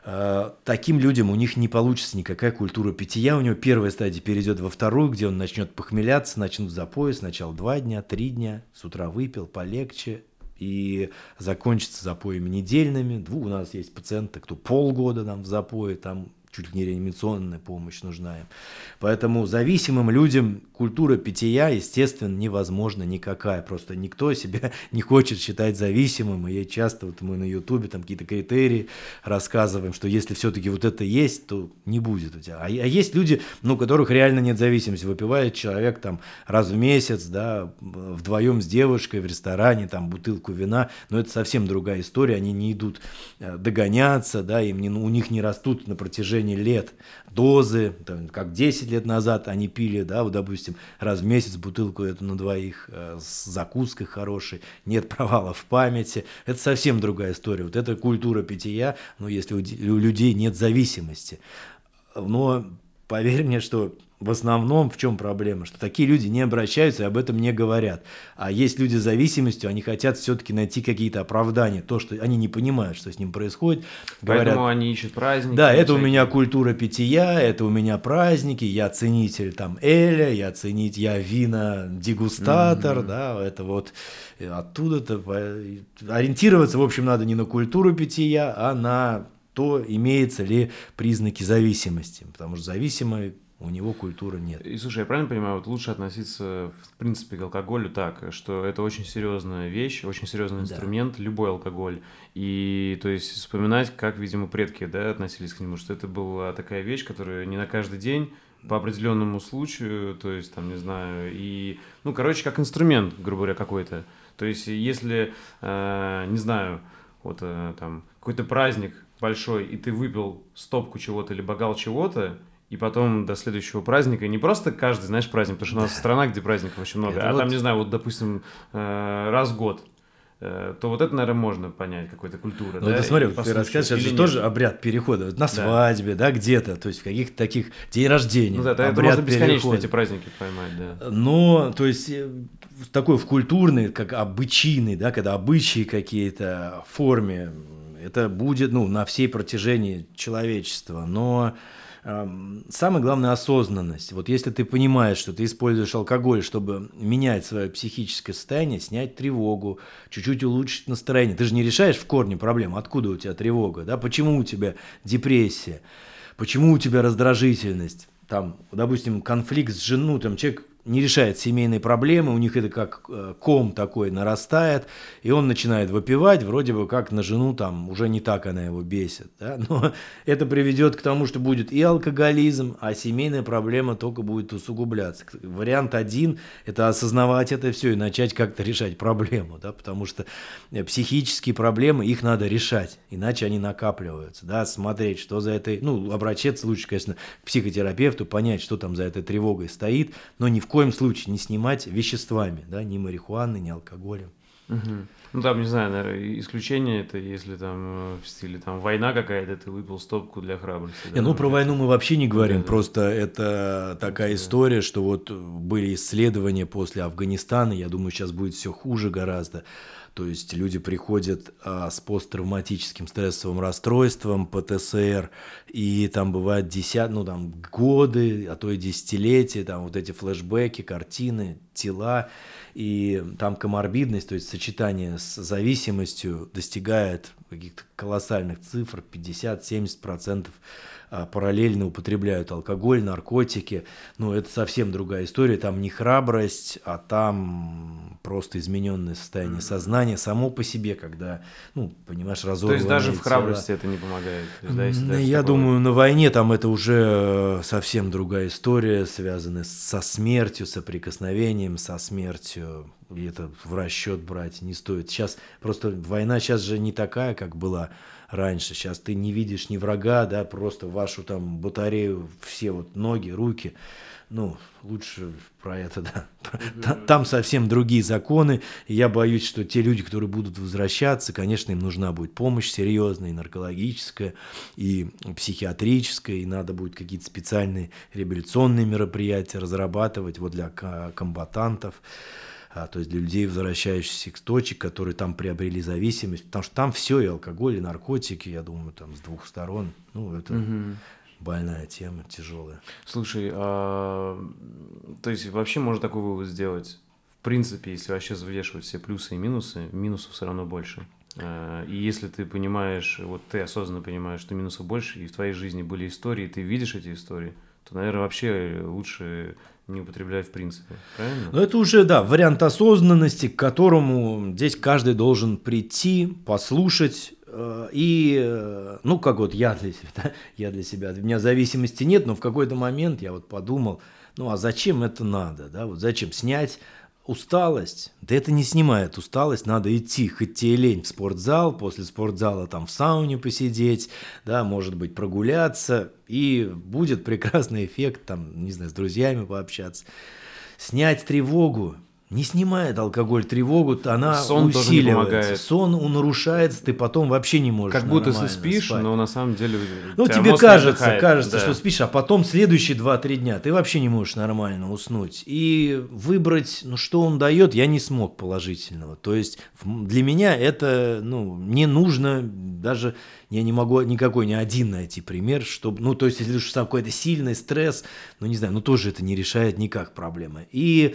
таким людям у них не получится никакая культура питья. У него первая стадия перейдет во вторую, где он начнет похмеляться, начнут запои. Сначала два дня, три дня, с утра выпил, полегче, и закончится запоями недельными. У нас есть пациенты, кто полгода там в запое, там чуть ли не реанимационная помощь нужна им. Поэтому зависимым людям культура питья, естественно, невозможна никакая. Просто никто себя <laughs> не хочет считать зависимым. И часто вот мы на Ютубе там какие-то критерии рассказываем, что если все-таки вот это есть, то не будет у тебя. А, а есть люди, ну, у которых реально нет зависимости. Выпивает человек там раз в месяц, да, вдвоем с девушкой в ресторане, там бутылку вина, но это совсем другая история. Они не идут э, догоняться, да, им не, у них не растут на протяжении протяжении лет дозы, там, как 10 лет назад они пили, да, вот, допустим, раз в месяц бутылку эту на двоих э, с закуской хорошей, нет провала в памяти, это совсем другая история. Вот это культура питья, ну, если у, у людей нет зависимости. Но поверь мне, что в основном в чем проблема? Что такие люди не обращаются и об этом не говорят. А есть люди с зависимостью, они хотят все-таки найти какие-то оправдания. То, что они не понимают, что с ним происходит. Поэтому говорят, они ищут праздники. Да, это всякие. у меня культура питья, это у меня праздники, я ценитель там Эля, я ценить, я вина дегустатор, mm-hmm. да, это вот оттуда-то ориентироваться, в общем, надо не на культуру питья, а на то, имеется ли признаки зависимости. Потому что зависимый у него культуры нет. И слушай, я правильно понимаю, вот лучше относиться, в принципе, к алкоголю так, что это очень серьезная вещь, очень серьезный инструмент, да. любой алкоголь. И, то есть, вспоминать, как, видимо, предки, да, относились к нему, что это была такая вещь, которая не на каждый день, по определенному случаю, то есть, там, не знаю, и, ну, короче, как инструмент, грубо говоря, какой-то. То есть, если, э, не знаю, вот э, там какой-то праздник большой, и ты выпил стопку чего-то или бокал чего-то, и потом до следующего праздника, не просто каждый, знаешь, праздник, потому что у нас страна, где праздников очень много, это а вот... там, не знаю, вот, допустим, э, раз в год, э, то вот это, наверное, можно понять, какой-то культура. Ну, да, ты смотри, ты расскажешь, это же нет. тоже обряд перехода на свадьбе, да, да где-то, то есть в каких-то таких день рождения. Ну да, это можно бесконечно перехода. эти праздники поймать, да. Но, то есть, э, такой в культурный, как обычайный, да, когда обычаи какие-то в форме, это будет, ну, на всей протяжении человечества, но Самое главное – осознанность. Вот если ты понимаешь, что ты используешь алкоголь, чтобы менять свое психическое состояние, снять тревогу, чуть-чуть улучшить настроение. Ты же не решаешь в корне проблему, откуда у тебя тревога, да? почему у тебя депрессия, почему у тебя раздражительность. Там, допустим, конфликт с женой, там человек не решает семейные проблемы, у них это как э, ком такой нарастает, и он начинает выпивать, вроде бы как на жену там уже не так она его бесит, да? <laughs> но это приведет к тому, что будет и алкоголизм, а семейная проблема только будет усугубляться. Вариант один – это осознавать это все и начать как-то решать проблему, да? потому что э, психические проблемы, их надо решать, иначе они накапливаются, да? смотреть, что за этой, ну, обращаться лучше, конечно, к психотерапевту, понять, что там за этой тревогой стоит, но ни в коем случае не снимать веществами, да, ни марихуаны, ни алкоголем. Угу. Ну там, не знаю, наверное, исключение это, если там э, в стиле там война какая-то, ты выпил стопку для храбрости. Не, да, ну про войну мы вообще не говорим, да, просто да. это такая да. история, что вот были исследования после Афганистана, я думаю, сейчас будет все хуже гораздо. То есть люди приходят а, с посттравматическим стрессовым расстройством, ПТСР, и там бывают десят, ну там годы, а то и десятилетия, там вот эти флешбеки, картины, тела, и там коморбидность, то есть сочетание с зависимостью достигает каких-то колоссальных цифр, 50-70% а, параллельно употребляют алкоголь, наркотики. Ну, это совсем другая история. Там не храбрость, а там просто измененное состояние сознания само по себе, когда, ну, понимаешь, разорванное То есть даже в тело. храбрости это не помогает? Есть, да, если Ну, Я такого- думаю, на войне там это уже э, совсем другая история, связанная со смертью, соприкосновением со смертью. И это в расчет брать не стоит. Сейчас просто война сейчас же не такая, как была раньше. Сейчас ты не видишь ни врага, да, просто вашу там батарею, все вот ноги, руки. Ну, лучше про это, да. Та- Там совсем другие законы. И я боюсь, что те люди, которые будут возвращаться, конечно, им нужна будет помощь серьезная, и наркологическая, и психиатрическая, и надо будет какие-то специальные реабилитационные мероприятия разрабатывать вот для комбатантов а, то есть для людей, возвращающихся с точек, которые там приобрели зависимость, потому что там все, и алкоголь, и наркотики, я думаю, там с двух сторон, ну, это Мгм. больная тема, тяжелая. Слушай, а, то есть вообще можно такой вывод сделать? В принципе, если вообще взвешивать все плюсы и минусы, минусов все равно больше. А, И если ты понимаешь, вот ты осознанно понимаешь, что минусов больше, и в твоей жизни были истории, и ты видишь эти истории, то, наверное, вообще лучше не употреблять в принципе. Правильно? Но это уже, да, вариант осознанности, к которому здесь каждый должен прийти, послушать, э, и, э, ну, как вот я для себя, <laughs> я для себя, у меня зависимости нет, но в какой-то момент я вот подумал, ну, а зачем это надо, да, вот зачем снять усталость, да это не снимает усталость, надо идти, хоть тебе лень в спортзал, после спортзала там в сауне посидеть, да, может быть прогуляться, и будет прекрасный эффект, там, не знаю, с друзьями пообщаться. Снять тревогу, не снимает алкоголь тревогу, она Сон тоже не усиливается. Сон он нарушается, ты потом вообще не можешь Как будто ты спишь, спать. но на самом деле... у Ну, тебе кажется, отдыхает. кажется, Да. что спишь, а потом следующие 2-3 дня ты вообще не можешь нормально уснуть. И выбрать, ну, что он дает, я не смог положительного. То есть для меня это, ну, не нужно даже, я не могу никакой, ни один найти пример, чтобы, ну, то есть если уж сам какой-то сильный стресс, ну, не знаю, ну, тоже это не решает никак проблемы. И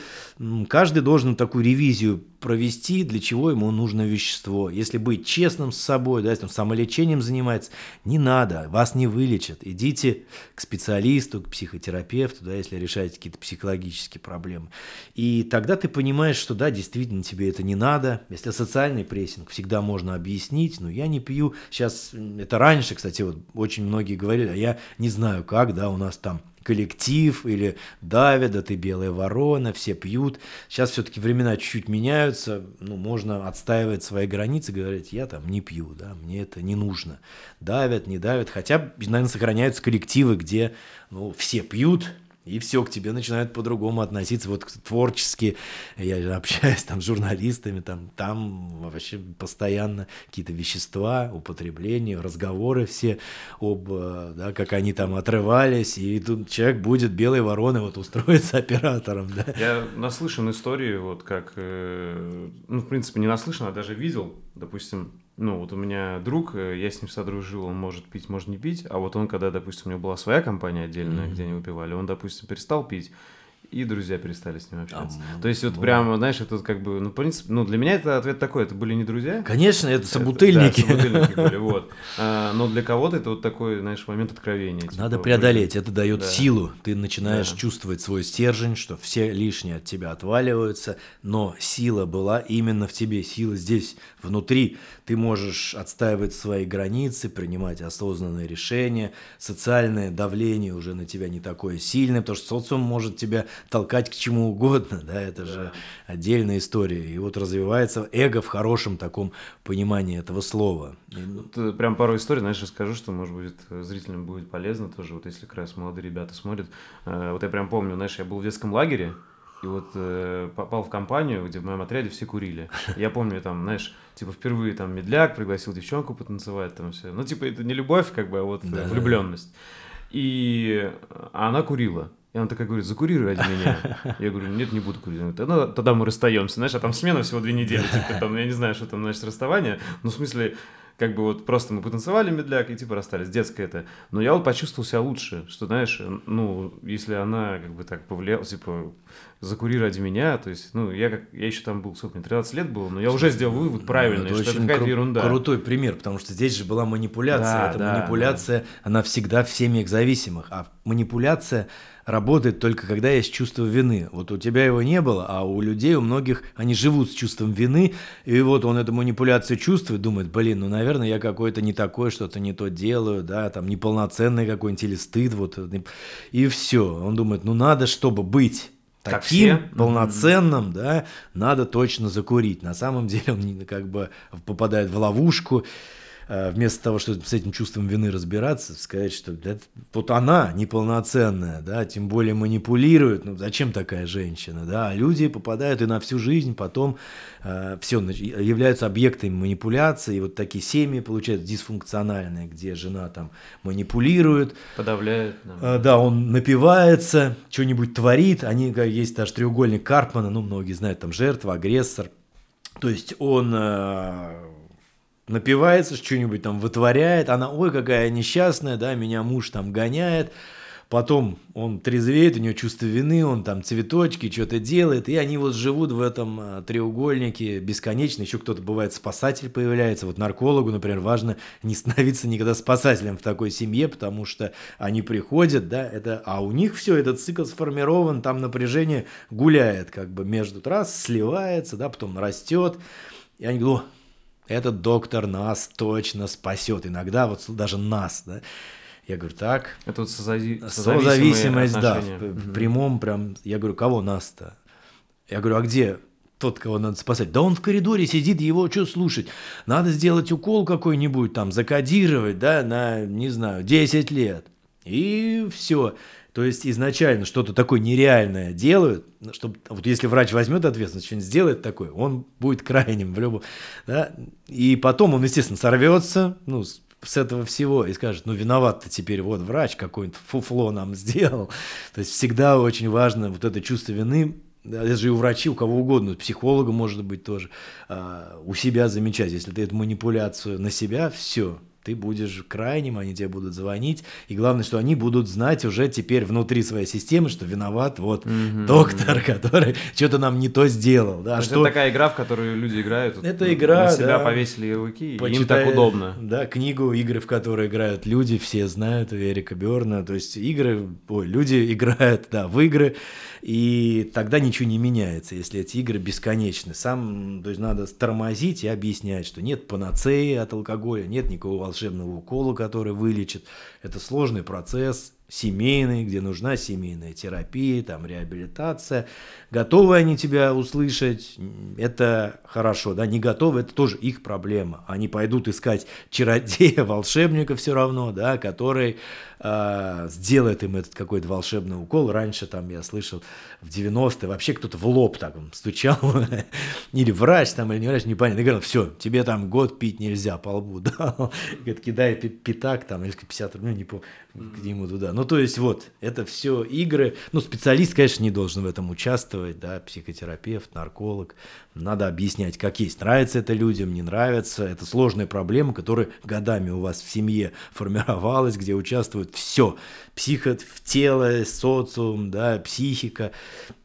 каждый должен такую ревизию провести, для чего ему нужно вещество. Если быть честным с собой, да, если он самолечением занимается, не надо, вас не вылечат. Идите к специалисту, к психотерапевту, да, если решаете какие-то психологические проблемы. И тогда ты понимаешь, что да, действительно тебе это не надо. Если социальный прессинг, всегда можно объяснить, но я не пью. Сейчас, это раньше, кстати, вот очень многие говорили, а я не знаю как, да, у нас там коллектив или давят, да ты белая ворона, все пьют. Сейчас все-таки времена чуть-чуть меняются, ну, можно отстаивать свои границы, говорить, я там не пью, да, мне это не нужно. Давят, не давят, хотя, наверное, сохраняются коллективы, где, ну, все пьют, и все, к тебе начинают по-другому относиться. Вот творчески я общаюсь там с журналистами, там, там вообще постоянно какие-то вещества, употребление, разговоры все об, э, да, как они там отрывались, и тут человек будет белой вороной вот устроиться оператором, да. Я наслышан истории, вот как, э, ну, в принципе, не наслышан, а даже видел, допустим, ну, вот у меня друг, э, я с ним содружил, он может пить, может не пить, а вот он, когда, допустим, у него была своя компания отдельная, Мгм. где они выпивали, он, допустим, перестал пить, и друзья перестали с ним общаться. А, То есть вот ну. прямо, знаешь, это как бы, ну, в принципе, ну, для меня это ответ такой, это были не друзья. Конечно, это Это- собутыльники. да, собутыльники были, вот. А, но для кого-то это вот такой, знаешь, момент откровения. типа, Надо преодолеть, это дает Да. силу. Ты начинаешь Да. чувствовать свой стержень, что все лишние от тебя отваливаются, но сила была именно в тебе, сила здесь, внутри. Ты можешь отстаивать свои границы, принимать осознанные решения, социальное давление уже на тебя не такое сильное, потому что социум может тебя толкать к чему угодно, <laughs> да, это же отдельная история. И вот развивается эго в хорошем таком понимании этого слова. Ну, Тут э, прям пару историй, знаешь, расскажу, что, может быть, зрителям будет полезно тоже, вот если как раз молодые ребята смотрят. Э, Вот я прям помню, знаешь, я был в детском лагере, и вот э, попал в компанию, где в моем отряде все курили. Я помню, там, знаешь, типа впервые там медляк пригласил девчонку потанцевать, там все. Ну, типа, это не любовь, как бы, а вот Да. влюбленность. И а она курила. И она такая говорит, закури ради меня. Я говорю, нет, не буду курить. Она говорит, ну, тогда мы расстаемся. Знаешь, а там смена всего две недели. Типа, там, я не знаю, что там значит расставание. Ну, в смысле, как бы вот просто мы потанцевали медляк и типа расстались, детское это. Но я вот почувствовал себя лучше, что, знаешь, ну, если она как бы так повлияла, типа, закури ради меня, то есть, ну, я как, я еще там был, сколько мне, 13 лет было, но я уже сделал вывод правильный, это что это какая-то кру- ерунда. Крутой пример, потому что здесь же была манипуляция. Да, Эта да, манипуляция, она всегда в семьях зависимых. А манипуляция работает только когда есть чувство вины. Вот у тебя его не было, а у людей, у многих, они живут с чувством вины, и вот он эту манипуляцию чувствует, думает, блин, ну, наверное, я какой-то не такой, что-то не то делаю, да, там, неполноценный какой-нибудь или стыд, вот, и все. Он думает, ну, надо, чтобы быть Как таким все? полноценным, да, надо точно закурить. На самом деле он как бы попадает в ловушку. Э, Вместо того, чтобы с этим чувством вины разбираться, сказать, что вот она неполноценная, да, тем более манипулирует, ну зачем такая женщина, да, а люди попадают и на всю жизнь, потом все являются объектами манипуляции, и вот такие семьи получаются дисфункциональные, где жена там манипулирует, Подавляет. да. а, Да, он напивается, что-нибудь творит. Они, как есть даже треугольник Карпмана, ну, многие знают, там жертва, агрессор. То есть он э, напивается, что-нибудь там вытворяет. Она, ой, какая несчастная, да, меня муж там гоняет. Потом он трезвеет, у него чувство вины, он там цветочки, что-то делает, и они вот живут в этом а, треугольнике бесконечно. Еще кто-то бывает спасатель появляется. Вот наркологу, например, важно не становиться никогда спасателем в такой семье, потому что они приходят, да, это, а у них все, этот цикл сформирован, там напряжение гуляет как бы между раз, сливается, да, потом растет, и они говорят, «О, этот доктор нас точно спасет. Иногда вот даже нас, да. Я говорю, так, Это вот созави... Созависимость, да, отношения. в, в Мгм. прямом прям. Я говорю, кого нас-то? Я говорю, а где тот, кого надо спасать? Да он в коридоре сидит, его что слушать? Надо сделать укол какой-нибудь там, закодировать, да, на, не знаю, 10 лет. И все. То есть изначально что-то такое нереальное делают, чтобы, вот если врач возьмет ответственность, что-нибудь сделает такое, он будет крайним в любом, да, и потом он, естественно, сорвется, ну, с, этого всего и скажет, ну, виноват-то теперь вот врач какой-нибудь фуфло нам сделал. То есть всегда очень важно вот это чувство вины, это же и у врачей, у кого угодно, у психолога может быть тоже, а, у себя замечать. Если ты эту манипуляцию на себя, все, ты будешь крайним, они тебе будут звонить, и главное, что они будут знать уже теперь внутри своей системы, что виноват вот Мгм. доктор, <laughs> который что-то нам не то сделал, да, То что это такая игра, в которую люди играют. вот, Это ну, игра, На себя да. повесили ярлыки, и им Почитай, так удобно. Да, книгу «Игры, в которые играют люди», все знают, у Эрика Берна. То есть игры, ой, люди <laughs> играют, да, в игры, и тогда ничего не меняется, если эти игры бесконечны. Сам, то есть надо тормозить и объяснять, что нет панацеи от алкоголя, нет никакого волшебного укола, который вылечит. Это сложный процесс, семейный, где нужна семейная терапия, там реабилитация. Готовы они тебя услышать, это хорошо, да, не готовы, это тоже их проблема. Они пойдут искать чародея, <laughs> волшебника все равно, да, который а, сделает им этот какой-то волшебный укол. Раньше там я слышал в 90-е вообще кто-то в лоб так стучал, <laughs> или врач там, или не врач, непонятно, и говорил, все, тебе там год пить нельзя, по лбу <laughs> дал, говорит, кидай пятак там, или 50 рублей, ну, не помню, к нему туда. Ну, то есть вот, это все игры, ну, специалист, конечно, не должен в этом участвовать, да, психотерапевт, нарколог, надо объяснять, как есть, нравится это людям, не нравится, это сложная проблема, которая годами у вас в семье формировалась, где все, психо, в тело, социум, да, психика,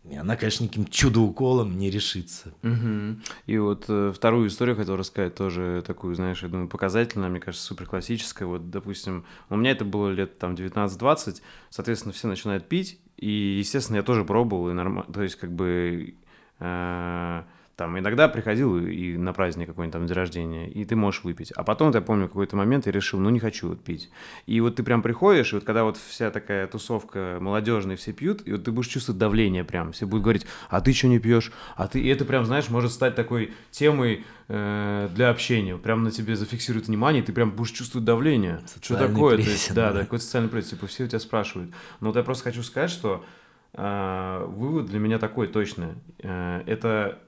и она, конечно, никаким чудо-уколом не решится. Мгм. И вот э, вторую историю хотел рассказать, тоже такую, знаешь, я думаю, показательную, мне кажется, супер классическая. Вот, допустим, у меня это было лет там 19-20, соответственно, все начинают пить, и, естественно, я тоже пробовал, и нормально, то есть, как бы, э, там, иногда приходил и на праздник какой-нибудь там день рождения, и ты можешь выпить. А потом, я помню, какой-то момент я решил, ну, не хочу вот пить. И вот ты прям приходишь, и вот когда вот вся такая тусовка молодежная, все пьют, и вот ты будешь чувствовать давление прям. Все будут говорить, а ты что не пьешь? А ты... И это прям, знаешь, может стать такой темой э, для общения. Прям на тебе зафиксирует внимание, и ты прям будешь чувствовать давление. Что Социальный такое? То прессинг, есть, да, да. какой социальный пресс. Типа все у тебя спрашивают. Но вот я просто хочу сказать, что э, вывод для меня такой точный. Э, это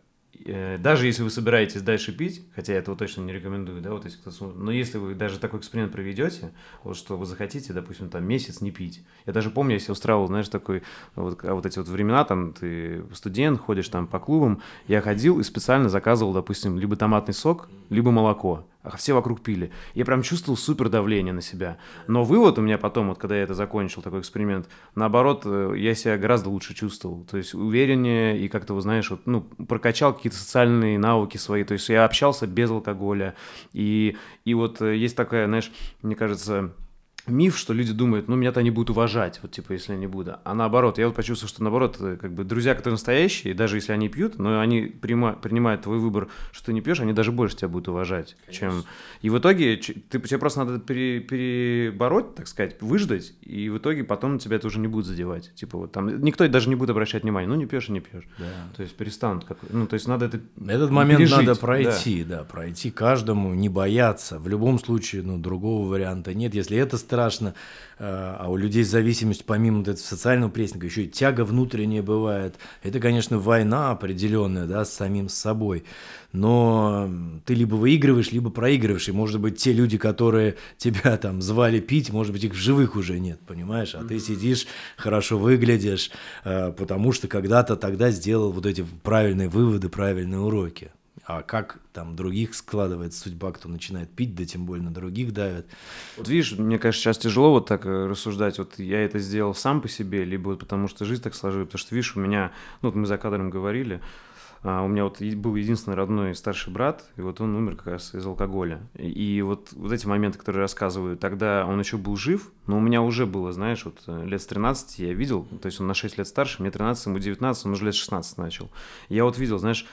даже если вы собираетесь дальше пить, хотя я этого точно не рекомендую, да, вот если кто смотрит, но если вы даже такой эксперимент проведете, вот что вы захотите, допустим, там месяц не пить. Я даже помню, я себе устраивал, знаешь, такой, вот, а вот эти вот времена, там, ты студент, ходишь там по клубам, я ходил и специально заказывал, допустим, либо томатный сок, либо молоко. Все вокруг пили. Я прям чувствовал супер давление на себя. Но вывод у меня потом, вот когда я это закончил, такой эксперимент, наоборот, э, я себя гораздо лучше чувствовал. То есть увереннее и как-то, вы знаешь, вот, ну, прокачал какие-то социальные навыки свои. То есть я общался без алкоголя. И, и вот э, есть такая, знаешь, мне кажется, миф, что люди думают, ну, меня-то они будут уважать, вот, типа, если я не буду. А наоборот, я вот почувствовал, что, наоборот, э, как бы, друзья, которые настоящие, даже если они пьют, но они прима- принимают твой выбор, что ты не пьешь, они даже больше тебя будут уважать, Конечно. чем... И в итоге ты, тебе просто надо пере, перебороть, так сказать, выждать, и в итоге потом тебя это уже не будет задевать. Типа, вот там, никто даже не будет обращать внимания, ну, не пьешь и не пьешь. Да. То есть перестанут, как... ну, то есть надо это Этот момент пережить. надо пройти, да. да, пройти каждому, не бояться. В любом случае, ну, другого варианта нет. Если это страшно, э, а у людей с зависимостью, помимо этого социального прессинга, еще и тяга внутренняя бывает. Это, конечно, война определенная, да, с самим собой. Но ты либо выигрываешь, либо проигрываешь. И, может быть, те люди, которые <laughs> тебя там звали пить, может быть, их в живых уже нет, понимаешь? А ты сидишь, хорошо выглядишь, э, потому что когда-то тогда сделал вот эти правильные выводы, правильные уроки. А как там других складывается судьба, кто начинает пить, да тем более на других давят. Вот видишь, мне кажется, сейчас тяжело вот так э, рассуждать, вот я это сделал сам по себе, либо вот потому что жизнь так сложилась, потому что, видишь, у меня, ну вот мы за кадром говорили, а у меня вот был единственный родной старший брат, и вот он умер как раз из алкоголя. И вот, вот эти моменты, которые рассказываю, тогда он еще был жив, но у меня уже было, знаешь, вот э, лет с 13 я видел, то есть он на 6 лет старше, мне 13, ему 19, он уже лет 16 начал. Я вот видел, знаешь,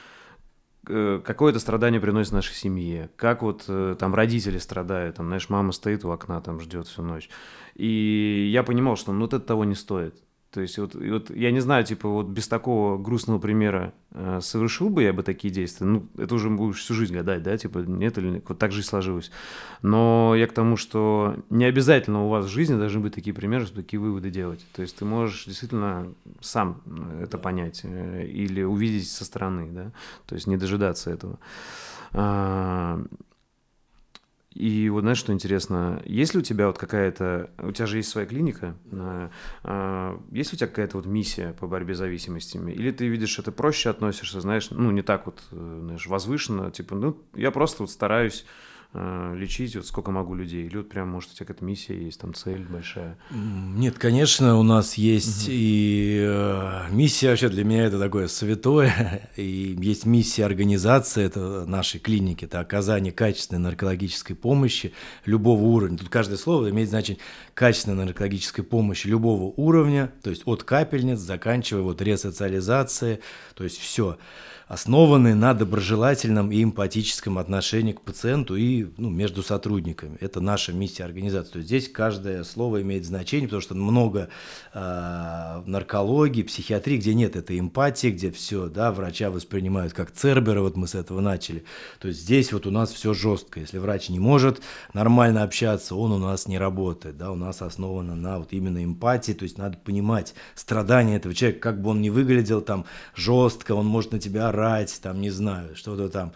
какое-то страдание приносит нашей семье, как вот э, там родители страдают, там, знаешь, мама стоит у окна, там ждет всю ночь. И я понимал, что ну, вот это того не стоит. То есть вот, вот я не знаю, типа вот без такого грустного примера э, совершил бы я бы такие действия, ну это уже будешь всю жизнь гадать, да, типа нет или нет, вот так жизнь сложилась. Но я к тому, что не обязательно у вас в жизни должны быть такие примеры, чтобы такие выводы делать. То есть ты можешь действительно сам это понять э, или увидеть со стороны, да, то есть не дожидаться этого. И вот знаешь, что интересно, есть ли у тебя вот какая-то, у тебя же есть своя клиника, а, есть ли у тебя какая-то вот миссия по борьбе с зависимостями? Или ты видишь, это проще относишься, знаешь, ну не так вот, э, знаешь, возвышенно, типа, ну я просто вот стараюсь лечить, вот сколько могу людей? Или вот прям, может, у тебя какая-то миссия есть, там цель большая? Нет, конечно, у нас есть угу. и э, миссия вообще для меня это такое святое, <laughs> и есть миссия организации это нашей клиники, это оказание качественной наркологической помощи любого уровня. Тут каждое слово имеет значение качественной наркологической помощи любого уровня, то есть от капельниц, заканчивая вот ресоциализацией, то есть все основаны на доброжелательном и эмпатическом отношении к пациенту и ну, между сотрудниками. Это наша миссия организации. То есть здесь каждое слово имеет значение, потому что много э, наркологии, психиатрии, где нет этой эмпатии, где все, да, врача воспринимают как цербера, вот мы с этого начали. То есть здесь вот у нас все жестко. Если врач не может нормально общаться, он у нас не работает, да, у нас основано на вот именно эмпатии, то есть надо понимать страдания этого человека, как бы он ни выглядел там жестко, он может на тебя орать, орать, там, не знаю, что-то там,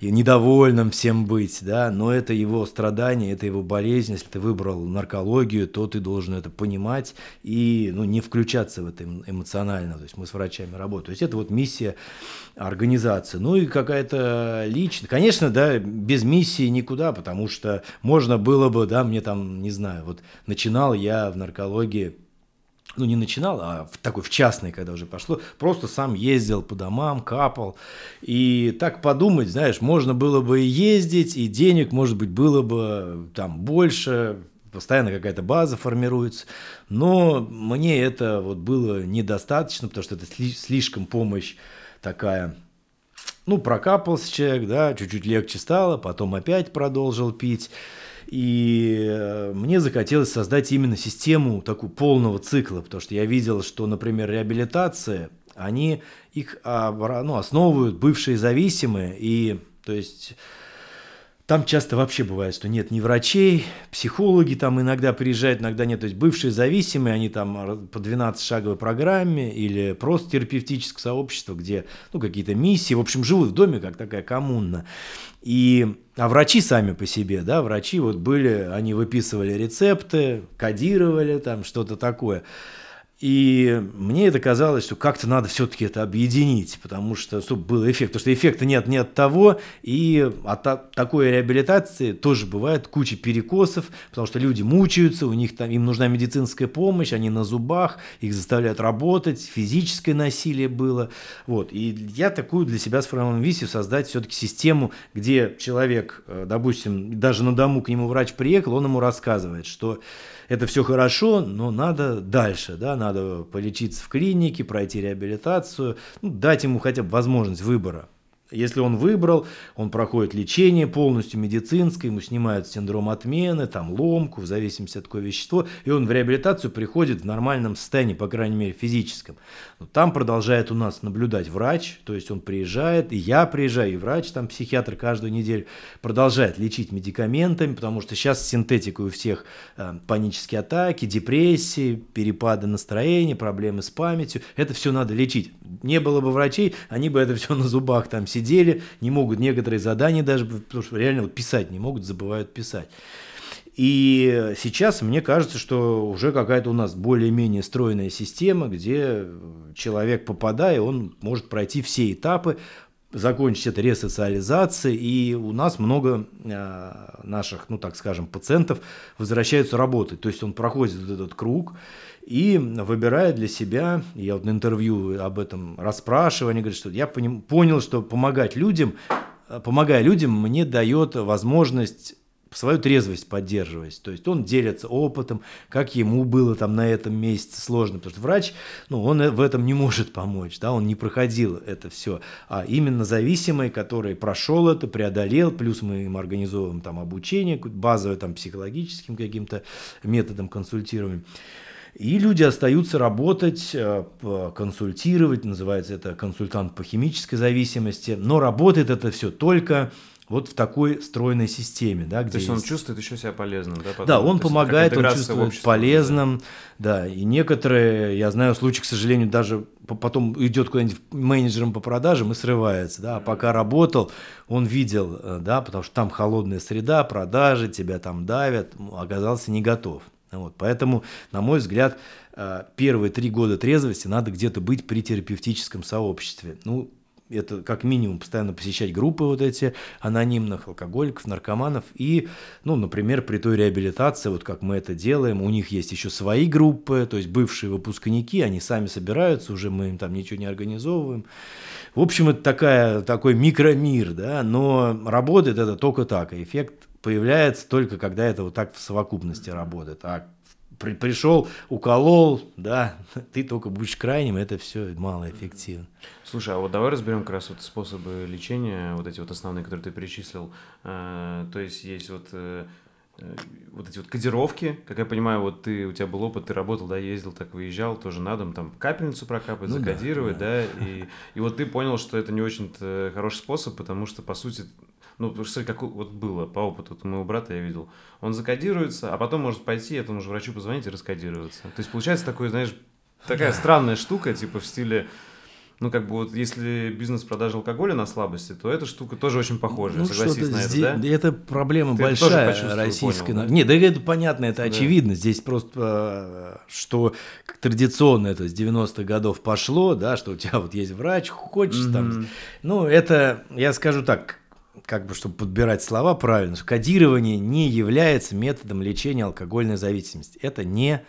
и недовольным всем быть, да, но это его страдание, это его болезнь, если ты выбрал наркологию, то ты должен это понимать и, ну, не включаться в это эмоционально, то есть мы с врачами работаем, то есть это вот миссия организации, ну и какая-то личная, конечно, да, без миссии никуда, потому что можно было бы, да, мне там, не знаю, вот начинал я в наркологии ну, не начинал, а в такой в частный, когда уже пошло, просто сам ездил по домам, капал. И так подумать, знаешь, можно было бы и ездить, и денег, может быть, было бы там больше, постоянно какая-то база формируется. Но мне это вот было недостаточно, потому что это слишком помощь такая ну, прокапался человек, да, чуть-чуть легче стало, потом опять продолжил пить. И э, мне захотелось создать именно систему такую полного цикла, потому что я видел, что, например, реабилитация, они их ну, основывают бывшие зависимые, и то есть там часто вообще бывает, что нет ни врачей, психологи там иногда приезжают, иногда нет. То есть бывшие зависимые, они там по 12-шаговой программе или просто терапевтическое сообщество, где ну, какие-то миссии, в общем, живут в доме, как такая коммуна. И, а врачи сами по себе, да, врачи вот были, они выписывали рецепты, кодировали там что-то такое. И мне это казалось, что как-то надо все-таки это объединить, потому что, чтобы был эффект. Потому что эффекта нет ни от того, и от такой реабилитации тоже бывает куча перекосов, потому что люди мучаются, у них там, им нужна медицинская помощь, они на зубах, их заставляют работать, физическое насилие было. Вот. И я такую для себя сформировал миссию создать все-таки систему, где человек, э, допустим, даже на дому к нему врач приехал, он ему рассказывает, что это все хорошо, но надо дальше, да, надо полечиться в клинике, пройти реабилитацию, ну, дать ему хотя бы возможность выбора. Если он выбрал, он проходит лечение полностью медицинское, ему снимают синдром отмены, там ломку, в зависимости от какое вещество, и он в реабилитацию приходит в нормальном состоянии, по крайней мере физическом. Но там продолжает у нас наблюдать врач, то есть он приезжает, и я приезжаю, и врач, там психиатр каждую неделю продолжает лечить медикаментами, потому что сейчас синтетика у всех э, панические атаки, депрессии, перепады настроения, проблемы с памятью, это все надо лечить. Не было бы врачей, они бы это все на зубах там сидели сидели, не могут некоторые задания даже, потому что реально вот писать не могут, забывают писать. И сейчас мне кажется, что уже какая-то у нас более-менее стройная система, где человек, попадая, он может пройти все этапы, закончить это ресоциализацией, и у нас много э, наших, ну так скажем, пациентов возвращаются работать. То есть он проходит этот круг, и выбирая для себя, я вот на интервью об этом расспрашиваю, они говорят, что я понял, что помогать людям, помогая людям, мне дает возможность свою трезвость поддерживать. То есть он делится опытом, как ему было там на этом месяце сложно, потому что врач, ну, он в этом не может помочь, да, он не проходил это все, а именно зависимый, который прошел это, преодолел, плюс мы им организовываем там обучение, базовое там психологическим каким-то методом консультируем. И люди остаются работать, э, консультировать, называется это консультант по химической зависимости, но работает это все только вот в такой стройной системе, да, где То есть, есть... он чувствует еще себя полезным, да? Потом? Да, он помогает, он чувствует общество, полезным, да. да, и некоторые, я знаю случаи, к сожалению, даже потом идет куда-нибудь менеджером по продажам и срывается, да, а пока работал, он видел, э, да, потому что там холодная среда, продажи, тебя там давят, оказался не готов. Вот, поэтому, на мой взгляд, э, первые три года трезвости надо где-то быть при терапевтическом сообществе. Ну, это как минимум постоянно посещать группы вот эти анонимных алкоголиков, наркоманов. И, ну, например, при той реабилитации, вот как мы это делаем, у них есть еще свои группы, то есть бывшие выпускники, они сами собираются, уже мы им там ничего не организовываем. В общем, это такая, такой микромир, да, но работает это только так, эффект появляется только когда это вот так в совокупности работает. А при, пришел, уколол, да, <laughs> ты только будешь крайним, это все малоэффективно. Слушай, а вот давай разберем как раз вот способы лечения, вот эти вот основные, которые ты перечислил. А, то есть есть вот э, э, вот эти вот кодировки, как я понимаю, вот ты, у тебя был опыт, ты работал, да, ездил, так выезжал, тоже на дом, там капельницу прокапать, ну, закодировать, да, да, да и, и вот ты понял, что это не очень-то хороший способ, потому что, по сути, ну, потому что, как вот было по опыту моего брата, я видел, он закодируется, а потом может пойти, этому же врачу позвонить и раскодироваться. То есть получается такой, знаешь, такая странная штука, типа в стиле, ну, как бы вот если бизнес продажи алкоголя на слабости, то эта штука тоже очень похожая, ну, согласись на это, да? Это проблема Ты большая это российская. Понял, да? Нет, да это понятно, это да. очевидно. Здесь просто, что традиционно это с 90-х годов пошло, да, что у тебя вот есть врач, хочешь mm-hmm. там... Ну, это, я скажу так, как бы, чтобы подбирать слова правильно, что кодирование не является методом лечения алкогольной зависимости. Это не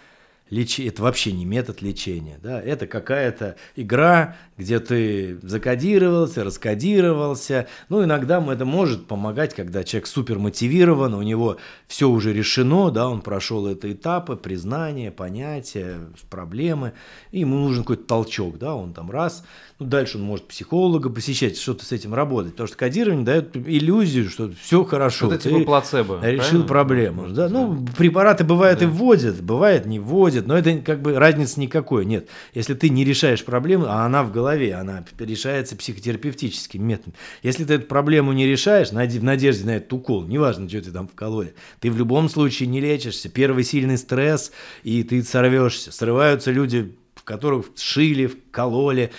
леч... это вообще не метод лечения, да, это какая-то игра, где ты закодировался, раскодировался, ну, иногда это может помогать, когда человек супер мотивирован, у него все уже решено, да, он прошел это этапы, признания, понятия, проблемы, и ему нужен какой-то толчок, да, он там раз, ну, дальше он может психолога посещать, что-то с этим работать, потому что кодирование дает иллюзию, что все хорошо. Это типа плацебо. Решил проблему. Да? Ну, препараты бывает да. и вводят, бывает не вводят, но это как бы разницы никакой нет. Если ты не решаешь проблему, а она в голове, она решается психотерапевтическим методом. Если ты эту проблему не решаешь, в надежде на этот укол, неважно, что ты там вкололи, ты в любом случае не лечишься. Первый сильный стресс, и ты сорвешься. Срываются люди в которых шили, кололи.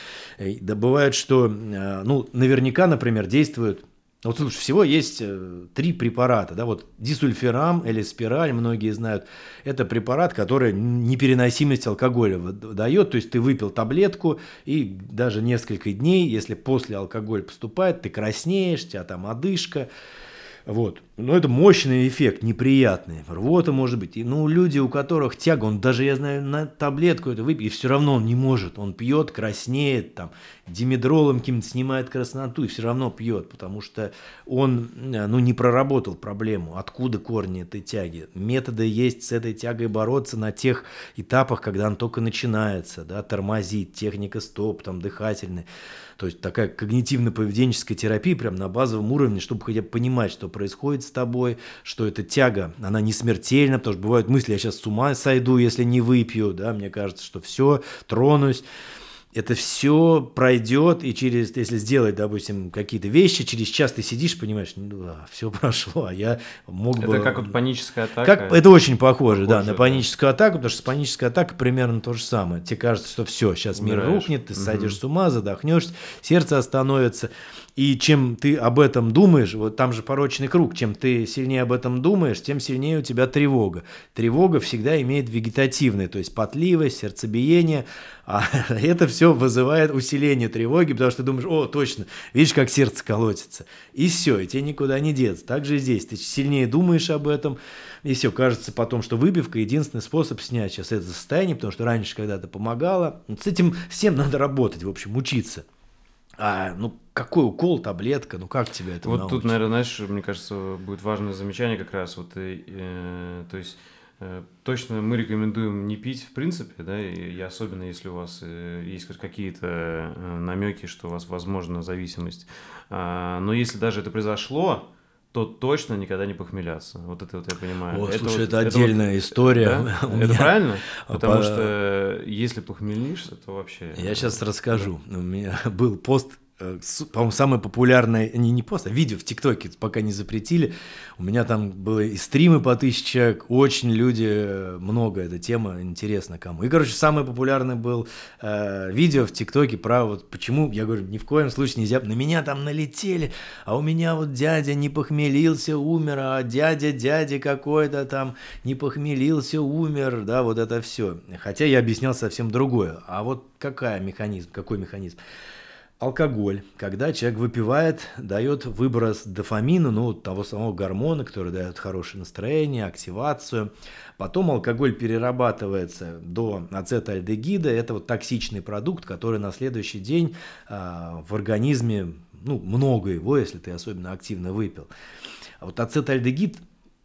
Да бывает, что, э, ну, наверняка, например, действуют Вот слушай, всего есть э, три препарата, да, вот дисульфирам или спираль, многие знают, это препарат, который непереносимость алкоголя дает, то есть ты выпил таблетку и даже несколько дней, если после алкоголя поступает, ты краснеешь, у тебя там одышка, вот. Но это мощный эффект, неприятный. Рвота может быть. И, ну, люди, у которых тяга, он даже, я знаю, на таблетку это выпьет, и все равно он не может. Он пьет, краснеет, там, димедролом каким-то снимает красноту, и все равно пьет, потому что он, ну, не проработал проблему, откуда корни этой тяги. Методы есть с этой тягой бороться на тех этапах, когда он только начинается, да, тормозит, техника стоп, там, дыхательный. То есть такая когнитивно-поведенческая терапия прям на базовом уровне, чтобы хотя бы понимать, что происходит с тобой, что эта тяга, она не смертельна, потому что бывают мысли, я сейчас с ума сойду, если не выпью, да, мне кажется, что все, тронусь это все пройдет, и через, если сделать, допустим, какие-то вещи, через час ты сидишь, понимаешь, ну, да, <laughs> все прошло, а я мог это бы... Это как вот паническая атака? Как, это очень похоже, похоже да, на паническую да. атаку, потому что с панической атакой примерно то же самое. Тебе кажется, что все, сейчас Умираешь. мир рухнет, ты угу. сойдешь с ума, задохнешься, сердце остановится. И чем ты об этом думаешь, вот там же порочный круг, чем ты сильнее об этом думаешь, тем сильнее у тебя тревога. Тревога всегда имеет вегетативный, то есть потливость, сердцебиение, а <laughs> это все вызывает усиление тревоги, потому что ты думаешь, о, точно, видишь, как сердце колотится. И все, и тебе никуда не деться. Так же и здесь, ты сильнее думаешь об этом, и все, кажется потом, что выпивка единственный способ снять сейчас это состояние, потому что раньше когда-то помогало. С этим всем надо работать, в общем, учиться. А, ну, какой укол, таблетка, ну как тебя это Вот научить? тут, наверное, знаешь, мне кажется, будет важное замечание как раз, вот, э, э, то есть э, точно мы рекомендуем не пить в принципе, да, и, и особенно если у вас э, есть хоть какие-то э, намеки, что у вас возможна зависимость, а, но если даже это произошло, то точно никогда не похмеляться. Вот это вот я понимаю. О, это слушай, вот, это отдельная вот, история. Да? <laughs> Это меня... правильно? Потому по... что если похмелишься, то вообще... Я сейчас расскажу. У меня <laughs> был пост Э, по-моему, самое популярное, не, не пост, а видео в ТикТоке, пока не запретили. У меня там было и стримы по тысяче человек, очень люди, э, много эта тема, интересно кому. И, короче, самое популярное был э, видео в ТикТоке про вот почему, я говорю, ни в коем случае нельзя, на меня там налетели, а у меня вот дядя не похмелился, умер, а дядя, дядя какой-то там не похмелился, умер, да, вот это все. Хотя я объяснял совсем другое. А вот какая механизм, какой механизм? Алкоголь, когда человек выпивает, дает выброс дофамина, ну, того самого гормона, который дает хорошее настроение, активацию. Потом алкоголь перерабатывается до ацетальдегида. Это вот токсичный продукт, который на следующий день э, в организме, ну, много его, если ты особенно активно выпил. А вот ацетальдегид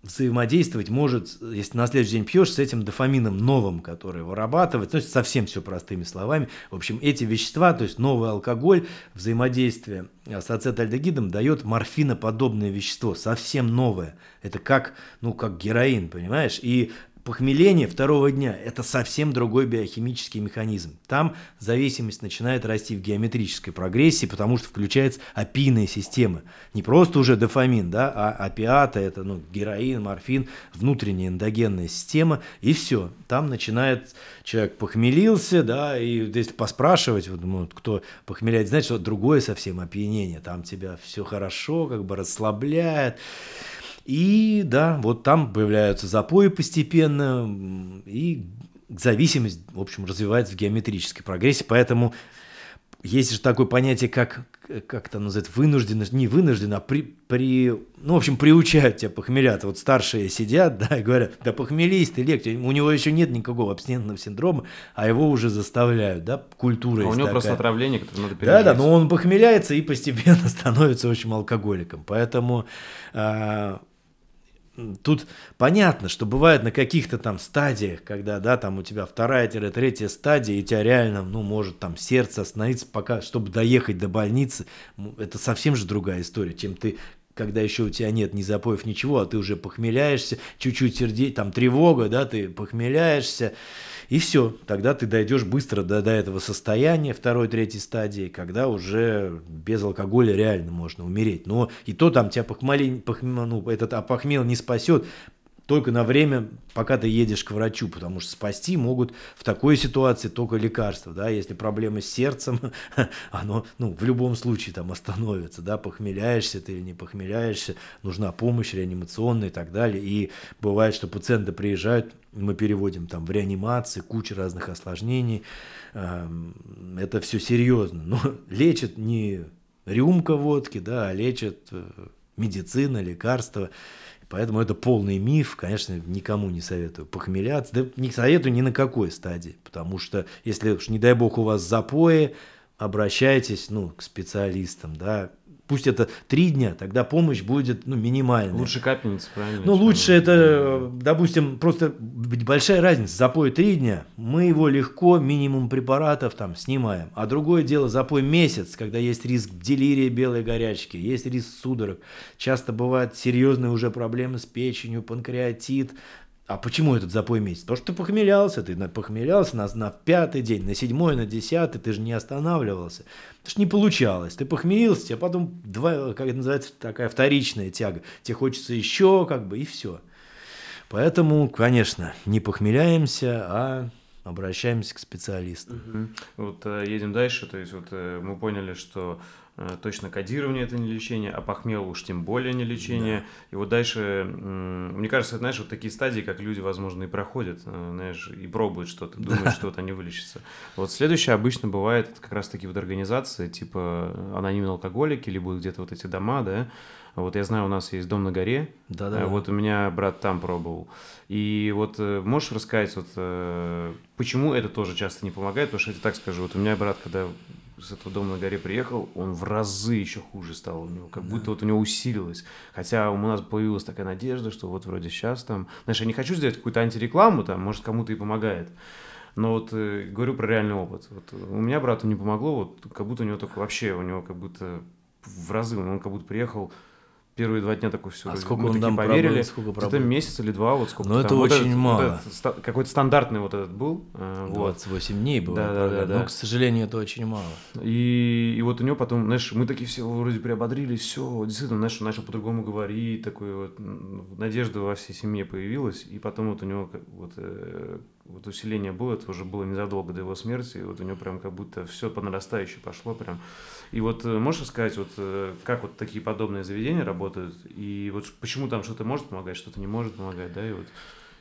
взаимодействовать может, если на следующий день пьешь, с этим дофамином новым, который вырабатывается, ну, совсем все простыми словами. В общем, эти вещества, то есть новый алкоголь, взаимодействие с ацетальдегидом дает морфиноподобное вещество, совсем новое. Это как, ну, как героин, понимаешь? И Похмеление второго дня – это совсем другой биохимический механизм. Там зависимость начинает расти в геометрической прогрессии, потому что включается опийная система. Не просто уже дофамин, да, а опиаты – это ну, героин, морфин, внутренняя эндогенная система, и все. Там начинает человек похмелился, да, и если поспрашивать, вот, ну, кто похмеляет, знаете, что другое совсем опьянение. Там тебя все хорошо, как бы расслабляет. И да, вот там появляются запои постепенно, и зависимость, в общем, развивается в геометрической прогрессии, поэтому есть же такое понятие, как, как это называют, вынужденно, не вынужденно, а при, при, ну, в общем, приучают тебя похмелят. Вот старшие сидят, да, и говорят, да похмелись ты легче. У него еще нет никакого абстинентного синдрома, а его уже заставляют, да, культура А у него такая. просто отравление, которое надо пережить. Да, да, но он похмеляется и постепенно <laughs> становится очень алкоголиком. Поэтому а, Тут понятно, что бывает на каких-то там стадиях, когда, да, там у тебя вторая-третья стадия, и тебя реально, ну, может там сердце остановиться, пока, чтобы доехать до больницы. Это совсем же другая история, чем ты когда еще у тебя нет ни запоев, ничего, а ты уже похмеляешься, чуть-чуть сердей, там тревога, да, ты похмеляешься, и все, тогда ты дойдешь быстро до, до этого состояния второй, третьей стадии, когда уже без алкоголя реально можно умереть. Но и то там тебя похмели, похмел, ну, этот опохмел не спасет, только на время, пока ты едешь к врачу, потому что спасти могут в такой ситуации только лекарства, да, если проблемы с сердцем, <laughs> оно, ну, в любом случае там остановится, да, похмеляешься ты или не похмеляешься, нужна помощь реанимационная и так далее, и бывает, что пациенты приезжают, мы переводим там в реанимации, куча разных осложнений, эм, это все серьезно, но <laughs> лечат не рюмка водки, да, а лечат э, медицина, лекарства, Поэтому это полный миф, конечно, никому не советую похмеляться, да не советую ни на какой стадии, потому что если уж, не дай бог, у вас запои, обращайтесь, ну, к специалистам, да, пусть это три дня, тогда помощь будет ну, минимальная. Лучше капельница, правильно? Ну, лучше это, допустим, просто большая разница. Запой три дня, мы его легко, минимум препаратов там снимаем. А другое дело, запой месяц, когда есть риск делирия белой горячки, есть риск судорог. Часто бывают серьезные уже проблемы с печенью, панкреатит, а почему этот запой месяц? Потому что ты похмелялся, ты похмелялся на, на пятый день, на седьмой, на десятый, ты же не останавливался. Это же не получалось. Ты похмелился, а потом, два, как это называется, такая вторичная тяга. Тебе хочется еще, как бы, и все. Поэтому, конечно, не похмеляемся, а обращаемся к специалистам. Угу. Вот э, едем дальше, то есть вот э, мы поняли, что точно кодирование это не лечение, а похмел уж тем более не лечение. Да. И вот дальше, мне кажется, знаешь, вот такие стадии, как люди, возможно, и проходят, э, знаешь, и пробуют что-то, думают, да. что вот они вылечатся. Вот следующее обычно бывает как раз таки вот организации, типа анонимные алкоголики, либо где-то вот эти дома, да, вот я знаю, у нас есть дом на горе. Да, да. Вот у меня брат там пробовал. И вот можешь рассказать, вот почему это тоже часто не помогает? Потому что я тебе так скажу, вот у меня брат, когда с этого дома на горе приехал, он в разы еще хуже стал у него, как да. будто вот у него усилилось. Хотя у нас появилась такая надежда, что вот вроде сейчас там... Знаешь, я не хочу сделать какую-то антирекламу, там, может, кому-то и помогает. Но вот э, говорю про реальный опыт. Вот у меня брату не помогло, вот как будто у него только вообще, у него как будто в разы, он как будто приехал первые два дня такой все. А сколько мы он там поверили? Пробыл, сколько пробыл? месяц или два, вот сколько. Ну это вот очень этот, мало. Вот этот, какой-то стандартный вот этот был. 28 вот. дней было. Да, да, да, да. Но, к сожалению, это очень мало. И, и вот у него потом, знаешь, мы такие все вроде приободрились, все, действительно, знаешь, он начал по-другому говорить, такой вот надежда во всей семье появилась, и потом вот у него вот э, вот усиление было, это уже было незадолго до его смерти, и вот у него прям как будто все по нарастающей пошло прям. И вот э, можешь сказать, вот э, как вот такие подобные заведения работают, и вот почему там что-то может помогать, что-то не может помогать, да, и вот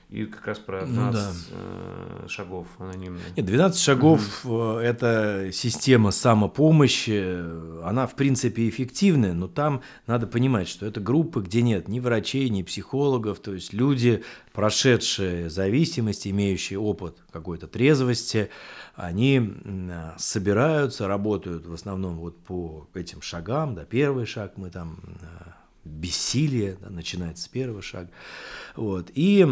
и как раз про 12 ну, да. э, шагов анонимные. Нет, 12 шагов mm-hmm. это система самопомощи, она в принципе эффективная, но там надо понимать, что это группы, где нет ни врачей, ни психологов, то есть люди, прошедшие зависимость, имеющие опыт какой-то трезвости, они собираются, работают в основном вот по этим шагам, да, первый шаг мы там э, бессилие, да, начинается с первого шага. Вот. И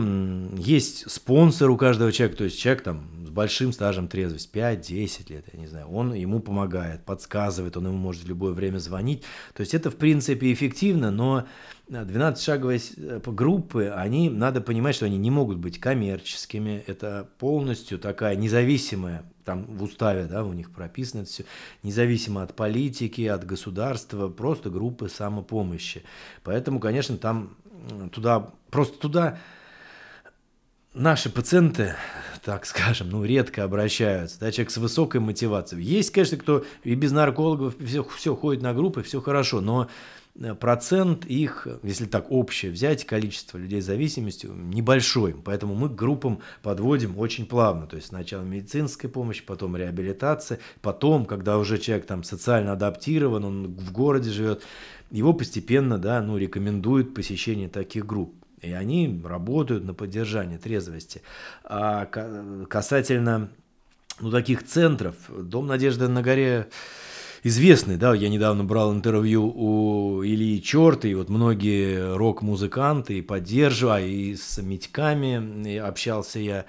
есть спонсор у каждого человека, то есть человек там с большим стажем трезвости, 5-10 лет, я не знаю, он ему помогает, подсказывает, он ему может в любое время звонить. То есть это, в принципе, эффективно, но 12-шаговые э, группы, они, надо понимать, что они не могут быть коммерческими, это полностью такая независимая, там в уставе, да, у них прописано это все, независимо от политики, от государства, просто группы самопомощи. Поэтому, конечно, там туда, просто туда наши пациенты, так скажем, ну, редко обращаются, да, человек с высокой мотивацией. Есть, конечно, кто и без наркологов все, все ходит на группы, все хорошо, но процент их, если так общее взять, количество людей с зависимостью небольшой. Поэтому мы к группам подводим очень плавно. То есть сначала медицинская помощь, потом реабилитация, потом, когда уже человек там социально адаптирован, он в городе живет, его постепенно да, ну, рекомендуют посещение таких групп. И они работают на поддержание трезвости. А касательно ну, таких центров, Дом Надежды на горе известный, да, я недавно брал интервью у Ильи Черта, и вот многие рок-музыканты поддерживаю, и с Митьками общался я,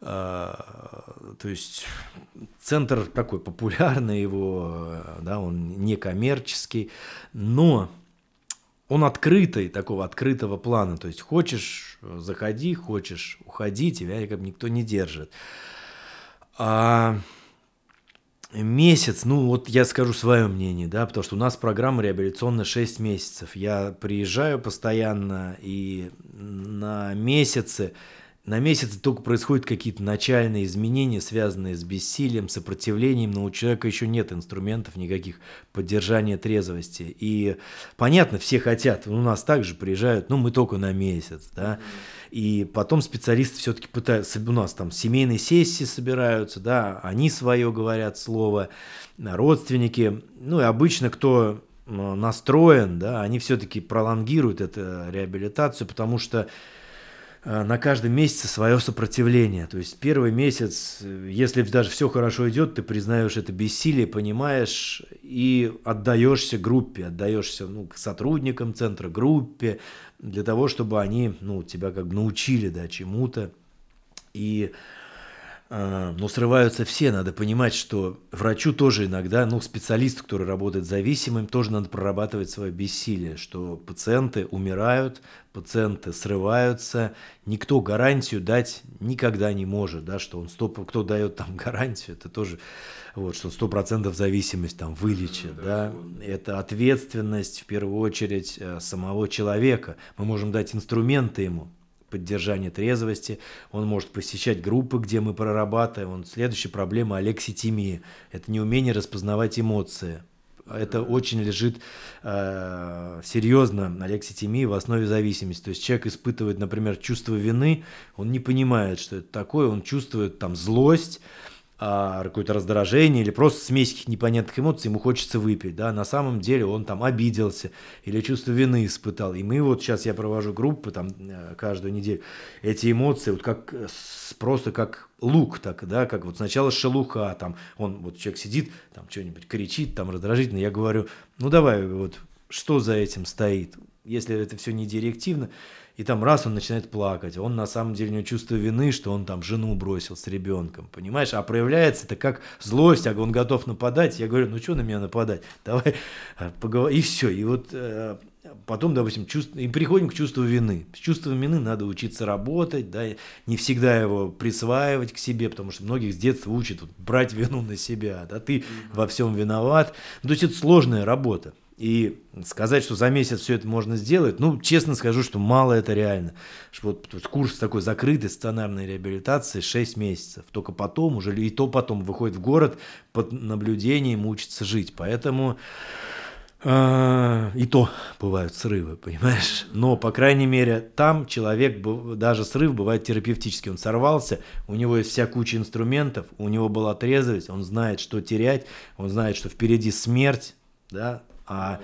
э, то есть центр такой популярный его, да, он некоммерческий, но он открытый, такого открытого плана, то есть хочешь заходи, хочешь уходи, тебя как никто не держит. А Месяц, ну вот я скажу свое мнение, да, потому что у нас программа реабилитационная 6 месяцев. Я приезжаю постоянно, и на месяце, на месяце только происходят какие-то начальные изменения, связанные с бессилием, сопротивлением, но у человека еще нет инструментов никаких поддержания трезвости. И понятно, все хотят, у нас также приезжают, ну мы только на месяц, да, mm-hmm и потом специалисты все-таки пытаются, у нас там семейные сессии собираются, да, они свое говорят слово, родственники, ну и обычно кто настроен, да, они все-таки пролонгируют эту реабилитацию, потому что на каждом месяце свое сопротивление. То есть первый месяц, если даже все хорошо идет, ты признаешь это бессилие, понимаешь и отдаешься группе, отдаешься ну, к сотрудникам центра, группе, для того, чтобы они, ну, тебя как бы научили, да, чему-то. И, э, ну, срываются все, надо понимать, что врачу тоже иногда, ну, специалисту, который работает зависимым, тоже надо прорабатывать свое бессилие, что пациенты умирают, пациенты срываются, никто гарантию дать никогда не может, да, что он стоп, кто дает там <laughs> гарантию, это тоже вот, что сто процентов зависимость там вылечит, да, это ответственность в первую очередь э, самого человека. Мы можем дать инструменты ему, поддержания трезвости, он может посещать группы, где мы прорабатываем. Он, следующая проблема – алекситимия. Это неумение распознавать эмоции. Это очень лежит э, серьезно, алекситимия в основе зависимости. То есть человек испытывает, например, чувство вины, он не понимает, что это такое, он чувствует там злость, а, какое-то раздражение или просто смесь каких непонятных эмоций, ему хочется выпить, да, на самом деле он там обиделся или чувство вины испытал, и мы вот сейчас я провожу группы там э, каждую неделю, эти эмоции вот как просто как лук, так, да, как вот сначала шелуха, там, он, вот человек сидит, там, что-нибудь кричит, там, раздражительно, я говорю, ну, давай, вот, что за этим стоит, если это все не директивно, и там раз он начинает плакать, он на самом деле у него чувство вины, что он там жену бросил с ребенком, понимаешь? А проявляется это как злость, а он готов нападать. Я говорю, ну что на меня нападать? <laughs> Давай э, поговорим. И все. И вот э, потом, допустим, чувств... и приходим к чувству вины. С чувством вины надо учиться работать, да, не всегда его присваивать к себе, потому что многих с детства учат вот, брать вину на себя, да, ты mm-hmm. во всем виноват. Ну, то есть это сложная работа. И сказать, что за месяц все это можно сделать, ну, честно скажу, что мало это реально. Вот курс такой закрытой стационарной реабилитации 6 месяцев. Только потом уже, и то потом выходит в город под наблюдением, учится жить. Поэтому э, и то бывают срывы, понимаешь? Но, по крайней мере, там человек, даже срыв бывает терапевтический. Он сорвался, у него есть вся куча инструментов, у него была трезвость, он знает, что терять, он знает, что впереди смерть, да, а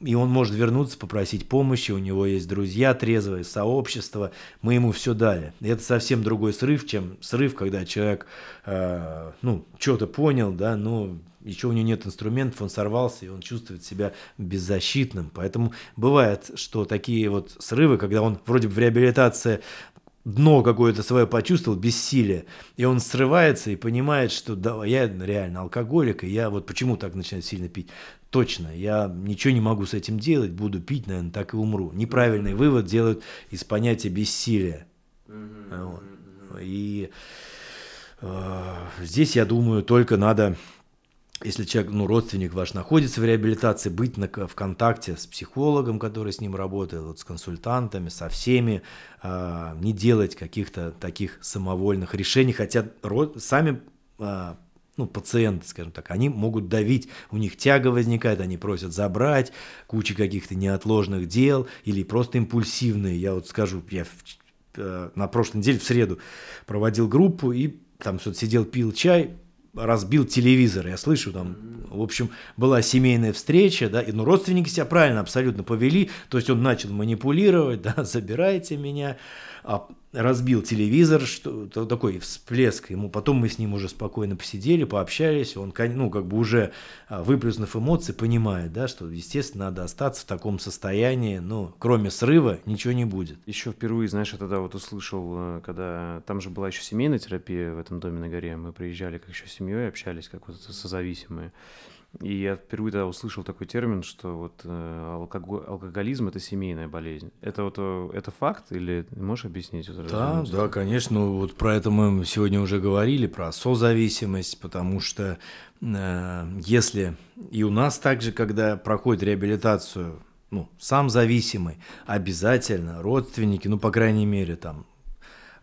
и он может вернуться, попросить помощи, у него есть друзья трезвые, сообщество, мы ему все дали. И это совсем другой срыв, чем срыв, когда человек, э, ну, что-то понял, да, но еще у него нет инструментов, он сорвался, и он чувствует себя беззащитным. Поэтому бывает, что такие вот срывы, когда он вроде бы в реабилитации дно какое-то свое почувствовал, бессилие, и он срывается и понимает, что да, я реально алкоголик, и я вот почему так начинаю сильно пить. Точно, я ничего не могу с этим делать, буду пить, наверное, так и умру. Неправильный вывод делают из понятия бессилия. Вот. И э, здесь, я думаю, только надо если человек, ну, родственник ваш находится в реабилитации, быть на, в контакте с психологом, который с ним работает, вот, с консультантами, со всеми, э, не делать каких-то таких самовольных решений, хотя род, сами э, ну, пациенты, скажем так, они могут давить, у них тяга возникает, они просят забрать, куча каких-то неотложных дел или просто импульсивные. Я вот скажу, я в, э, на прошлой неделе в среду проводил группу и там что-то сидел, пил чай, разбил телевизор, я слышу там, в общем, была семейная встреча, да, и ну, родственники себя правильно абсолютно повели, то есть он начал манипулировать, <laughs> да, забирайте меня, разбил телевизор, что такой всплеск ему. Потом мы с ним уже спокойно посидели, пообщались. Он, ну, как бы уже а, выплеснув эмоции, понимает, да, что, естественно, надо остаться в таком состоянии. Ну, кроме срыва ничего не будет. Еще впервые, знаешь, я тогда вот услышал, э, когда там же была еще семейная терапия в этом доме на горе. Мы приезжали как еще семьей, общались как вот созависимые. И я впервые тогда услышал такой термин, что вот э, алкоголь, алкоголизм это семейная болезнь. Это вот э, это факт или можешь объяснить? Вот, да, да, конечно. Ну, вот про это мы сегодня уже говорили про созависимость, потому что э, если и у нас также, когда проходит реабилитацию, ну сам зависимый, обязательно родственники, ну по крайней мере там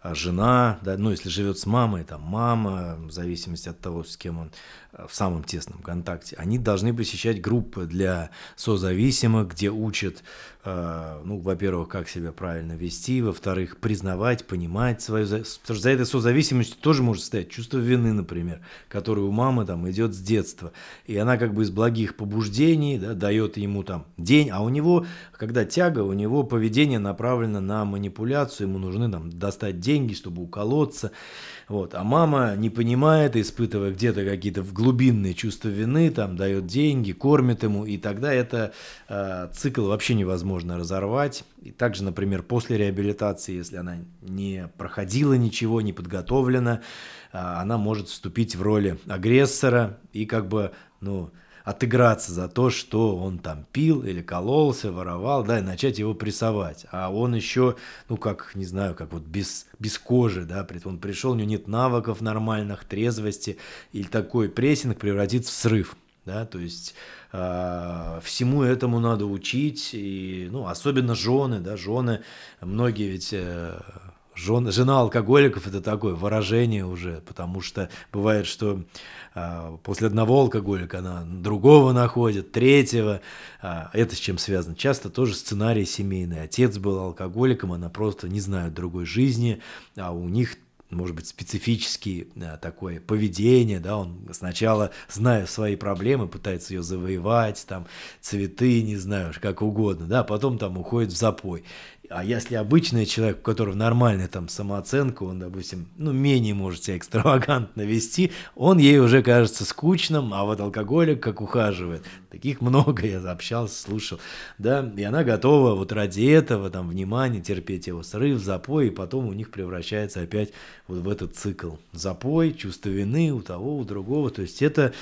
жена, да, ну, если живет с мамой, там мама, в зависимости от того, с кем он в самом тесном контакте, они должны посещать группы для созависимых, где учат, э, ну, во-первых, как себя правильно вести, во-вторых, признавать, понимать свою... Потому что за этой созависимостью тоже может стоять чувство вины, например, которое у мамы там идет с детства. И она как бы из благих побуждений да, дает ему там день, а у него, когда тяга, у него поведение направлено на манипуляцию, ему нужны там достать деньги, чтобы уколоться. Вот. А мама не понимает, испытывая где-то какие-то глубинные чувства вины, там дает деньги, кормит ему, и тогда это э, цикл вообще невозможно разорвать. И также, например, после реабилитации, если она не проходила ничего, не подготовлена, э, она может вступить в роли агрессора и как бы, ну, отыграться за то, что он там пил или кололся, воровал, да, и начать его прессовать. А он еще, ну, как, не знаю, как вот без, без кожи, да, он пришел, у него нет навыков нормальных, трезвости, или такой прессинг превратится в срыв. Да, то есть э, всему этому надо учить, и, ну, особенно жены, да, жены, многие ведь э, Жен, жена алкоголиков это такое выражение уже, потому что бывает, что после одного алкоголика она другого находит, третьего. А, это с чем связано? Часто тоже сценарий семейный. Отец был алкоголиком, она просто не знает другой жизни, а у них может быть, специфический а, такое поведение, да, он сначала, зная свои проблемы, пытается ее завоевать, там, цветы, не знаю, как угодно, да, потом там уходит в запой. А если обычный человек, у которого нормальная там самооценка, он, допустим, ну, менее может себя экстравагантно вести, он ей уже кажется скучным, а вот алкоголик как ухаживает. Таких много, я общался, слушал, да, и она готова вот ради этого, там, внимания, терпеть его срыв, запой, и потом у них превращается опять вот в этот цикл. Запой, чувство вины у того, у другого, то есть это,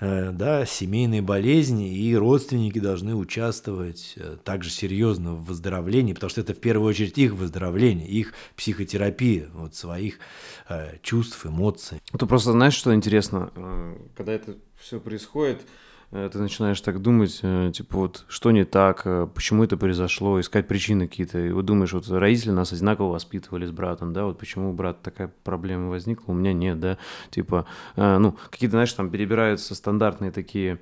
э, да, семейные болезни, и родственники должны участвовать э, также серьезно в выздоровлении, потому что это в первую очередь их выздоровление, их психотерапия, вот своих э, чувств, эмоций. Ты просто знаешь, что интересно, э, когда это все происходит, э, ты начинаешь так думать, э, типа вот, что не так, почему это произошло, искать причины какие-то. И вот думаешь, вот родители нас одинаково воспитывали с братом, да, вот почему у брата такая проблема возникла, у меня нет, да, типа, ну, какие-то, знаешь, там перебираются стандартные такие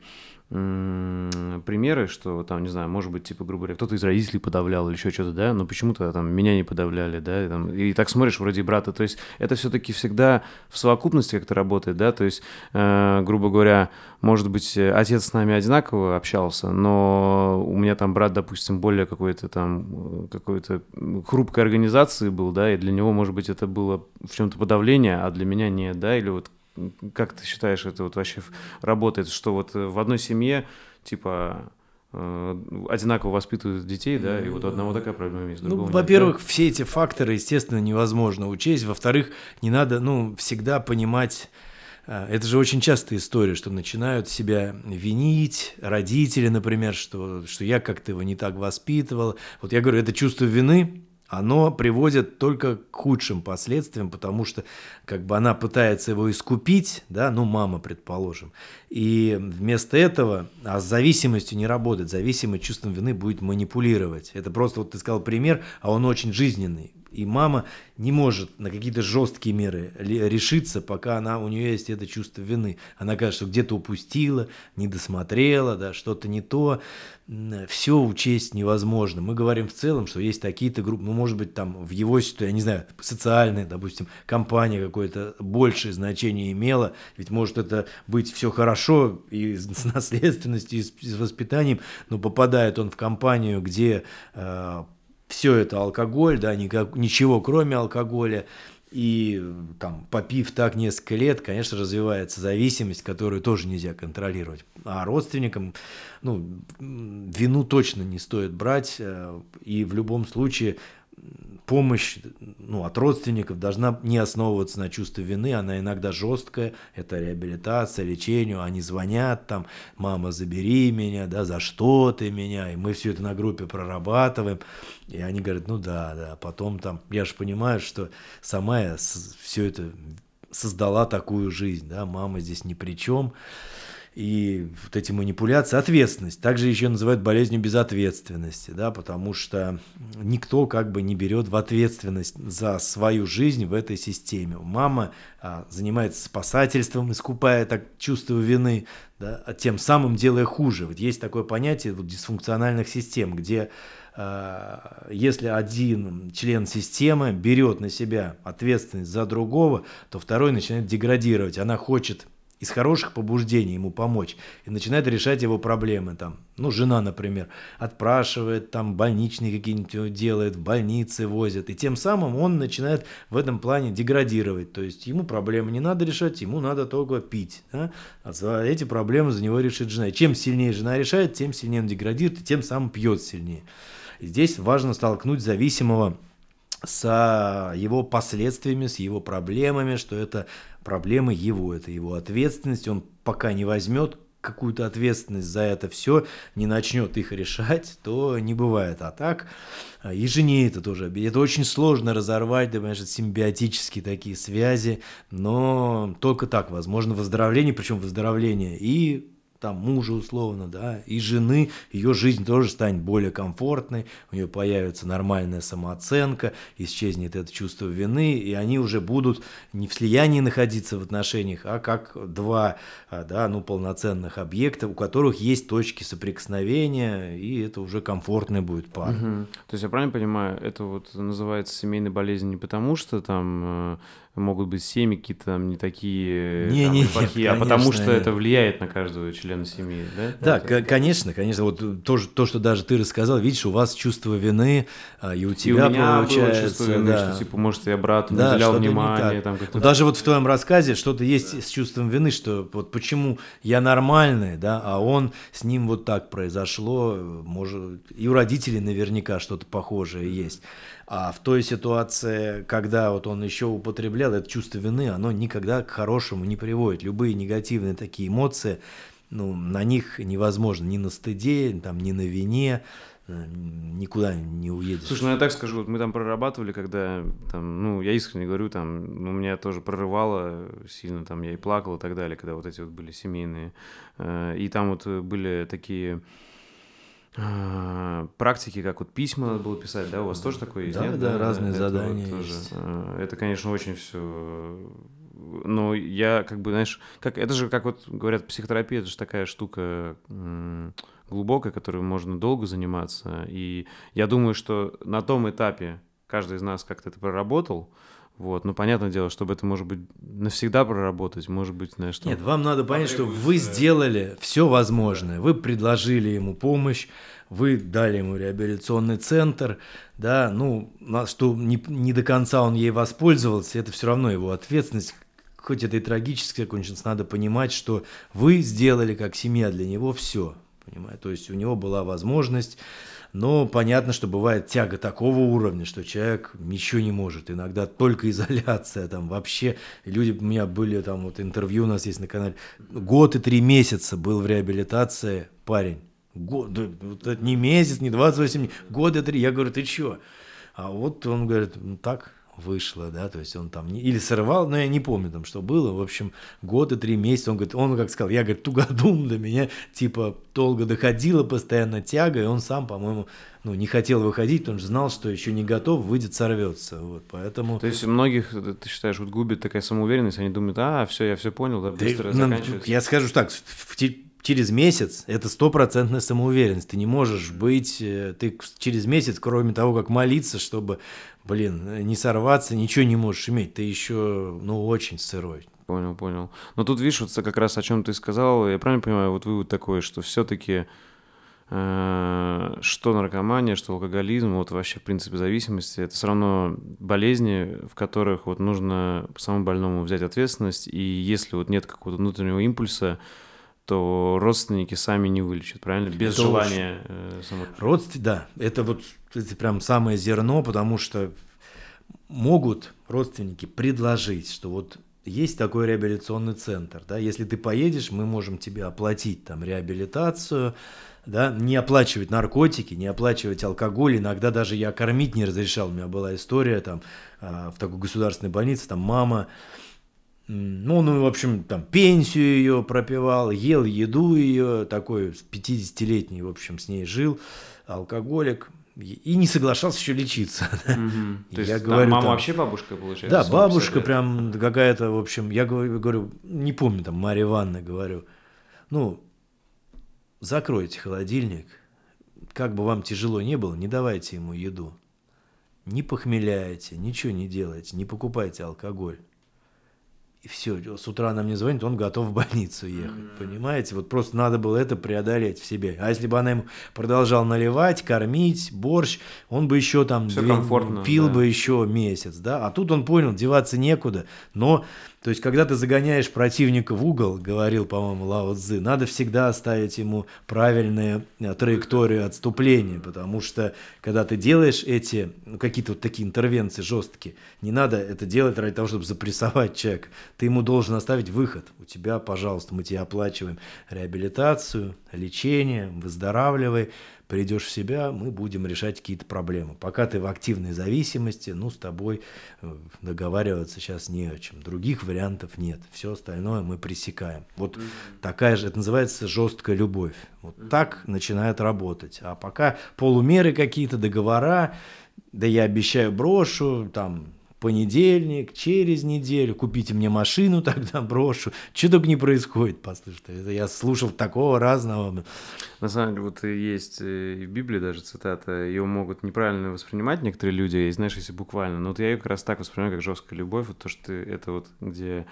примеры, что там, не знаю, может быть, типа, грубо говоря, кто-то из родителей подавлял или еще что-то, да, но почему-то там меня не подавляли, да, и, там, и так смотришь вроде брата, то есть это все-таки всегда в совокупности как-то работает, да, то есть, э, грубо говоря, может быть, отец с нами одинаково общался, но у меня там брат, допустим, более какой-то там, какой-то хрупкой организации был, да, и для него, может быть, это было в чем-то подавление, а для меня нет, да, или вот как ты считаешь, это вот вообще работает, что вот в одной семье, типа, э, одинаково воспитывают детей, да, и вот у одного такая проблема есть. Ну, во-первых, да? все эти факторы, естественно, невозможно учесть. Во-вторых, не надо, ну, всегда понимать, э, это же очень частая история, что начинают себя винить, родители, например, что, что я как-то его не так воспитывал. Вот я говорю, это чувство вины, оно приводит только к худшим последствиям, потому что как бы она пытается его искупить, да, ну мама, предположим, и вместо этого, а с зависимостью не работает, зависимый чувством вины будет манипулировать. Это просто, вот ты сказал пример, а он очень жизненный. И мама не может на какие-то жесткие меры решиться, пока она, у нее есть это чувство вины. Она кажется, что где-то упустила, не досмотрела, да, что-то не то. Все учесть невозможно. Мы говорим в целом, что есть такие-то группы, ну, может быть, там в его ситуации, я не знаю, социальная, допустим, компания какое-то большее значение имела, ведь может это быть все хорошо и <laughs> с наследственностью, и с воспитанием, но попадает он в компанию, где э, все это алкоголь, да, никак, ничего кроме алкоголя, и там, попив так несколько лет, конечно, развивается зависимость, которую тоже нельзя контролировать. А родственникам, ну, вину точно не стоит брать, э, и в любом случае помощь ну, от родственников должна не основываться на чувстве вины, она иногда жесткая, это реабилитация, лечение, они звонят там, мама, забери меня, да, за что ты меня, и мы все это на группе прорабатываем, и они говорят, ну да, да, потом там, я же понимаю, что сама я все это создала такую жизнь, да, мама здесь ни при чем, и вот эти манипуляции, ответственность. Также еще называют болезнью безответственности, да, потому что никто как бы не берет в ответственность за свою жизнь в этой системе. Мама а, занимается спасательством, искупая так чувство вины, да, а тем самым делая хуже. Вот есть такое понятие вот, дисфункциональных систем, где а, если один член системы берет на себя ответственность за другого, то второй начинает деградировать. Она хочет из хороших побуждений ему помочь и начинает решать его проблемы. Там, ну, жена, например, отпрашивает, там, больничные какие-нибудь делает, в больнице возят. И тем самым он начинает в этом плане деградировать. То есть ему проблемы не надо решать, ему надо только пить. Да? А эти проблемы за него решит жена. И чем сильнее жена решает, тем сильнее он деградирует, и тем самым пьет сильнее. И здесь важно столкнуть зависимого с его последствиями, с его проблемами, что это проблемы его, это его ответственность, он пока не возьмет какую-то ответственность за это все, не начнет их решать, то не бывает. А так, и жене это тоже Это очень сложно разорвать, да, понимаешь, симбиотические такие связи, но только так возможно. Выздоровление, причем выздоровление и там мужа условно, да, и жены, ее жизнь тоже станет более комфортной, у нее появится нормальная самооценка, исчезнет это чувство вины, и они уже будут не в слиянии находиться в отношениях, а как два, а, да, ну, полноценных объекта, у которых есть точки соприкосновения, и это уже комфортная будет пара. Угу. То есть я правильно понимаю, это вот называется семейной болезнью не потому, что там э, могут быть семьи какие-то там не такие не, там, не, плохие, нет, а потому что нет. это влияет на каждого члена семьи, да? Да, это... конечно, конечно. Вот то, то, что даже ты рассказал, видишь, у вас чувство вины, а, и у тебя и у меня получается, было чувство вины, да. что типа, может, я брату да, уделял внимание. Там, ну, даже вот в твоем рассказе что-то есть да. с чувством вины, что вот почему я нормальный, да, а он с ним вот так произошло, может, и у родителей наверняка что-то похожее есть. А в той ситуации, когда вот он еще употреблял, это чувство вины, оно никогда к хорошему не приводит. Любые негативные такие эмоции, ну, на них невозможно ни на стыде, там, ни на вине, э, никуда не уедешь. Слушай, ну я так скажу, вот мы там прорабатывали, когда, там, ну, я искренне говорю, там, ну, меня тоже прорывало сильно, там, я и плакал и так далее, когда вот эти вот были семейные. Э, и там вот были такие практики, как вот письма надо было писать, да, у вас тоже такое есть, да, нет? Да, да, разные это задания вот тоже. А, это, конечно, очень все... Но я как бы, знаешь, как это же, как вот говорят, психотерапия, это же такая штука глубокая, которой можно долго заниматься. И я думаю, что на том этапе каждый из нас как-то это проработал, вот, ну, понятное дело, чтобы это, может быть, навсегда проработать, может быть, знаешь, что... Нет, вам надо понять, что вы сделали все возможное. Вы предложили ему помощь, вы дали ему реабилитационный центр, да, ну, что не, не до конца он ей воспользовался, это все равно его ответственность, хоть это и трагически закончится, надо понимать, что вы сделали как семья для него все, понимаете, то есть у него была возможность но понятно, что бывает тяга такого уровня, что человек ничего не может. Иногда только изоляция, там вообще. Люди, у меня были там вот интервью у нас есть на канале. Год и три месяца был в реабилитации парень. Год, вот не месяц, не 28, год и три. Я говорю, ты чё? А вот он говорит, ну так, вышло, да, то есть он там не, или сорвал, но я не помню там, что было, в общем, год и три месяца, он говорит, он как сказал, я, говорит, тугодум до меня, типа, долго доходила постоянно тяга, и он сам, по-моему, ну, не хотел выходить, потому что знал, что еще не готов, выйдет, сорвется, вот, поэтому... То есть многих, ты считаешь, вот губит такая самоуверенность, они думают, а, все, я все понял, да, быстро ты, ну, Я скажу так, в, через месяц это стопроцентная самоуверенность. Ты не можешь быть, э, ты через месяц, кроме того, как молиться, чтобы блин, не сорваться, ничего не можешь иметь, ты еще, ну, очень сырой. Понял, понял. Но тут, видишь, вот как раз о чем ты сказал, я правильно понимаю, вот вывод такой, что все-таки э, что наркомания, что алкоголизм, вот вообще, в принципе, зависимости, это все равно болезни, в которых вот нужно самому больному взять ответственность, и если вот нет какого-то внутреннего импульса, то родственники сами не вылечат, правильно? Без Это желания э, само... Родствен... Да, это вот это прям самое зерно, потому что могут родственники предложить, что вот есть такой реабилитационный центр, да, если ты поедешь, мы можем тебе оплатить там реабилитацию, да, не оплачивать наркотики, не оплачивать алкоголь, иногда даже я кормить не разрешал, у меня была история там а, в такой государственной больнице, там мама, ну, ну, в общем, там пенсию ее пропивал, ел еду ее, такой 50-летний, в общем, с ней жил, алкоголик, и не соглашался еще лечиться. <laughs> Угу. То есть я говорю, мама там, вообще бабушка, получается? Да, бабушка прям какая-то, в общем, я говорю, говорю, не помню, там, Марья Ивановна, говорю, ну, закройте холодильник, как бы вам тяжело не было, не давайте ему еду. Не похмеляйте, ничего не делайте, не покупайте алкоголь. И все, с утра она мне звонит, он готов в больницу ехать. Mm-hmm. Понимаете? Вот просто надо было это преодолеть в себе. А если бы она ему продолжала наливать, кормить, борщ, он бы еще там две, пил да. бы еще месяц, да. А тут он понял, деваться некуда. Но то есть, когда ты загоняешь противника в угол, говорил, по-моему, Лао Цзы, надо всегда оставить ему правильную э, траекторию отступления, потому что, когда ты делаешь эти, ну, какие-то вот такие интервенции жесткие, не надо это делать ради того, чтобы запрессовать человека. Ты ему должен оставить выход. У тебя, пожалуйста, мы тебе оплачиваем реабилитацию, лечение, выздоравливай, придешь в себя, мы будем решать какие-то проблемы. Пока ты в активной зависимости, ну, с тобой э, договариваться сейчас не о чем. Других вариантов нет. Все остальное мы пресекаем. Вот mm-hmm. такая же, это называется жесткая любовь. Вот mm-hmm. так начинает работать. А пока полумеры какие-то, договора, да я обещаю брошу, там, понедельник, через неделю, купите мне машину, <laughs> тогда брошу. Что только не происходит, послушайте. Это я слушал такого разного. На самом деле, вот есть э, и в Библии даже цитата, ее могут неправильно воспринимать некоторые люди, и знаешь, если буквально. Но вот я ее как раз так воспринимаю, как жесткая любовь, вот то, что ты, это вот, где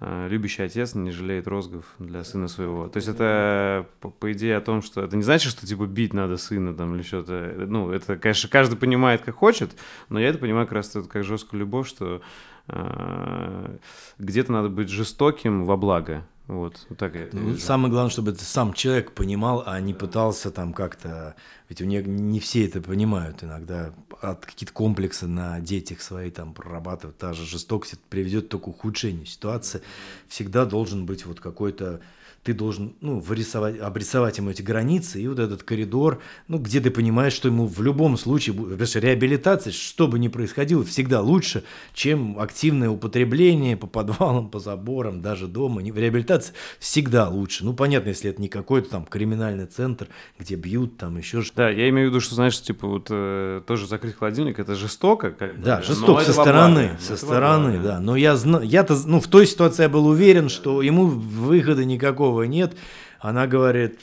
э, любящий отец не жалеет розгов для сына своего. То есть это, по, по идее, о том, что это не значит, что типа бить надо сына там или что-то. Ну, это, конечно, каждый понимает, как хочет, но я это понимаю как раз как жесткую любовь, что э, где-то надо быть жестоким во благо. Вот, так я ну, самое главное, чтобы это сам человек понимал, а не пытался там как-то... Ведь у них не все это понимают иногда. От какие-то комплексы на детях свои там прорабатывать. Та же жестокость приведет только к ухудшению ситуации. Всегда должен быть вот какой-то ты должен ну, вырисовать, обрисовать ему эти границы и вот этот коридор, ну, где ты понимаешь, что ему в любом случае, потому что реабилитация, что бы ни происходило, всегда лучше, чем активное употребление по <laughs> подвалам, по заборам, даже дома. Реабилитация всегда лучше. Ну, понятно, если это не какой-то там криминальный центр, где бьют, там еще что-то. Да, я имею в виду, что, знаешь, типа вот э, тоже закрыть холодильник, это жестоко. Как да, жестоко со стороны, со стороны, да. Но я знаю, я-то, ну, в той ситуации я был уверен, что ему выхода никакого такого нет. Она говорит,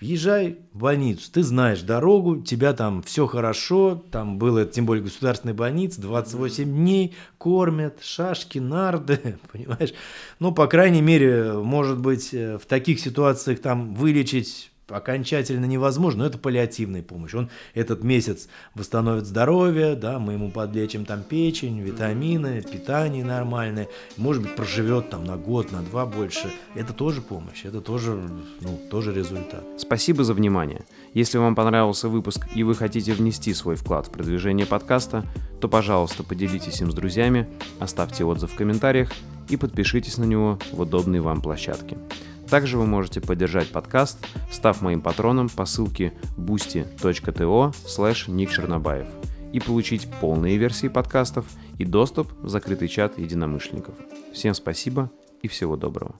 езжай в больницу, ты знаешь дорогу, тебя там все хорошо, там было, тем более государственная больница, 28 дней, кормят, шашки, нарды, <laughs> понимаешь? Ну, по крайней мере, может быть, э, в таких ситуациях там вылечить окончательно невозможно, но это паллиативная помощь. Он этот месяц восстановит здоровье, да, мы ему подлечим там печень, витамины, питание нормальное, может быть, проживет там на год, на два больше. Это тоже помощь, это тоже, ну, тоже результат. Спасибо за внимание. Если вам понравился выпуск и вы хотите внести свой вклад в продвижение подкаста, то, пожалуйста, поделитесь им с друзьями, оставьте отзыв в комментариях и подпишитесь на него в удобной вам площадке. Также вы можете поддержать подкаст, став моим патроном по ссылке boosty.to slash Чернобаев и получить полные версии подкастов и доступ в закрытый чат единомышленников. Всем спасибо и всего доброго.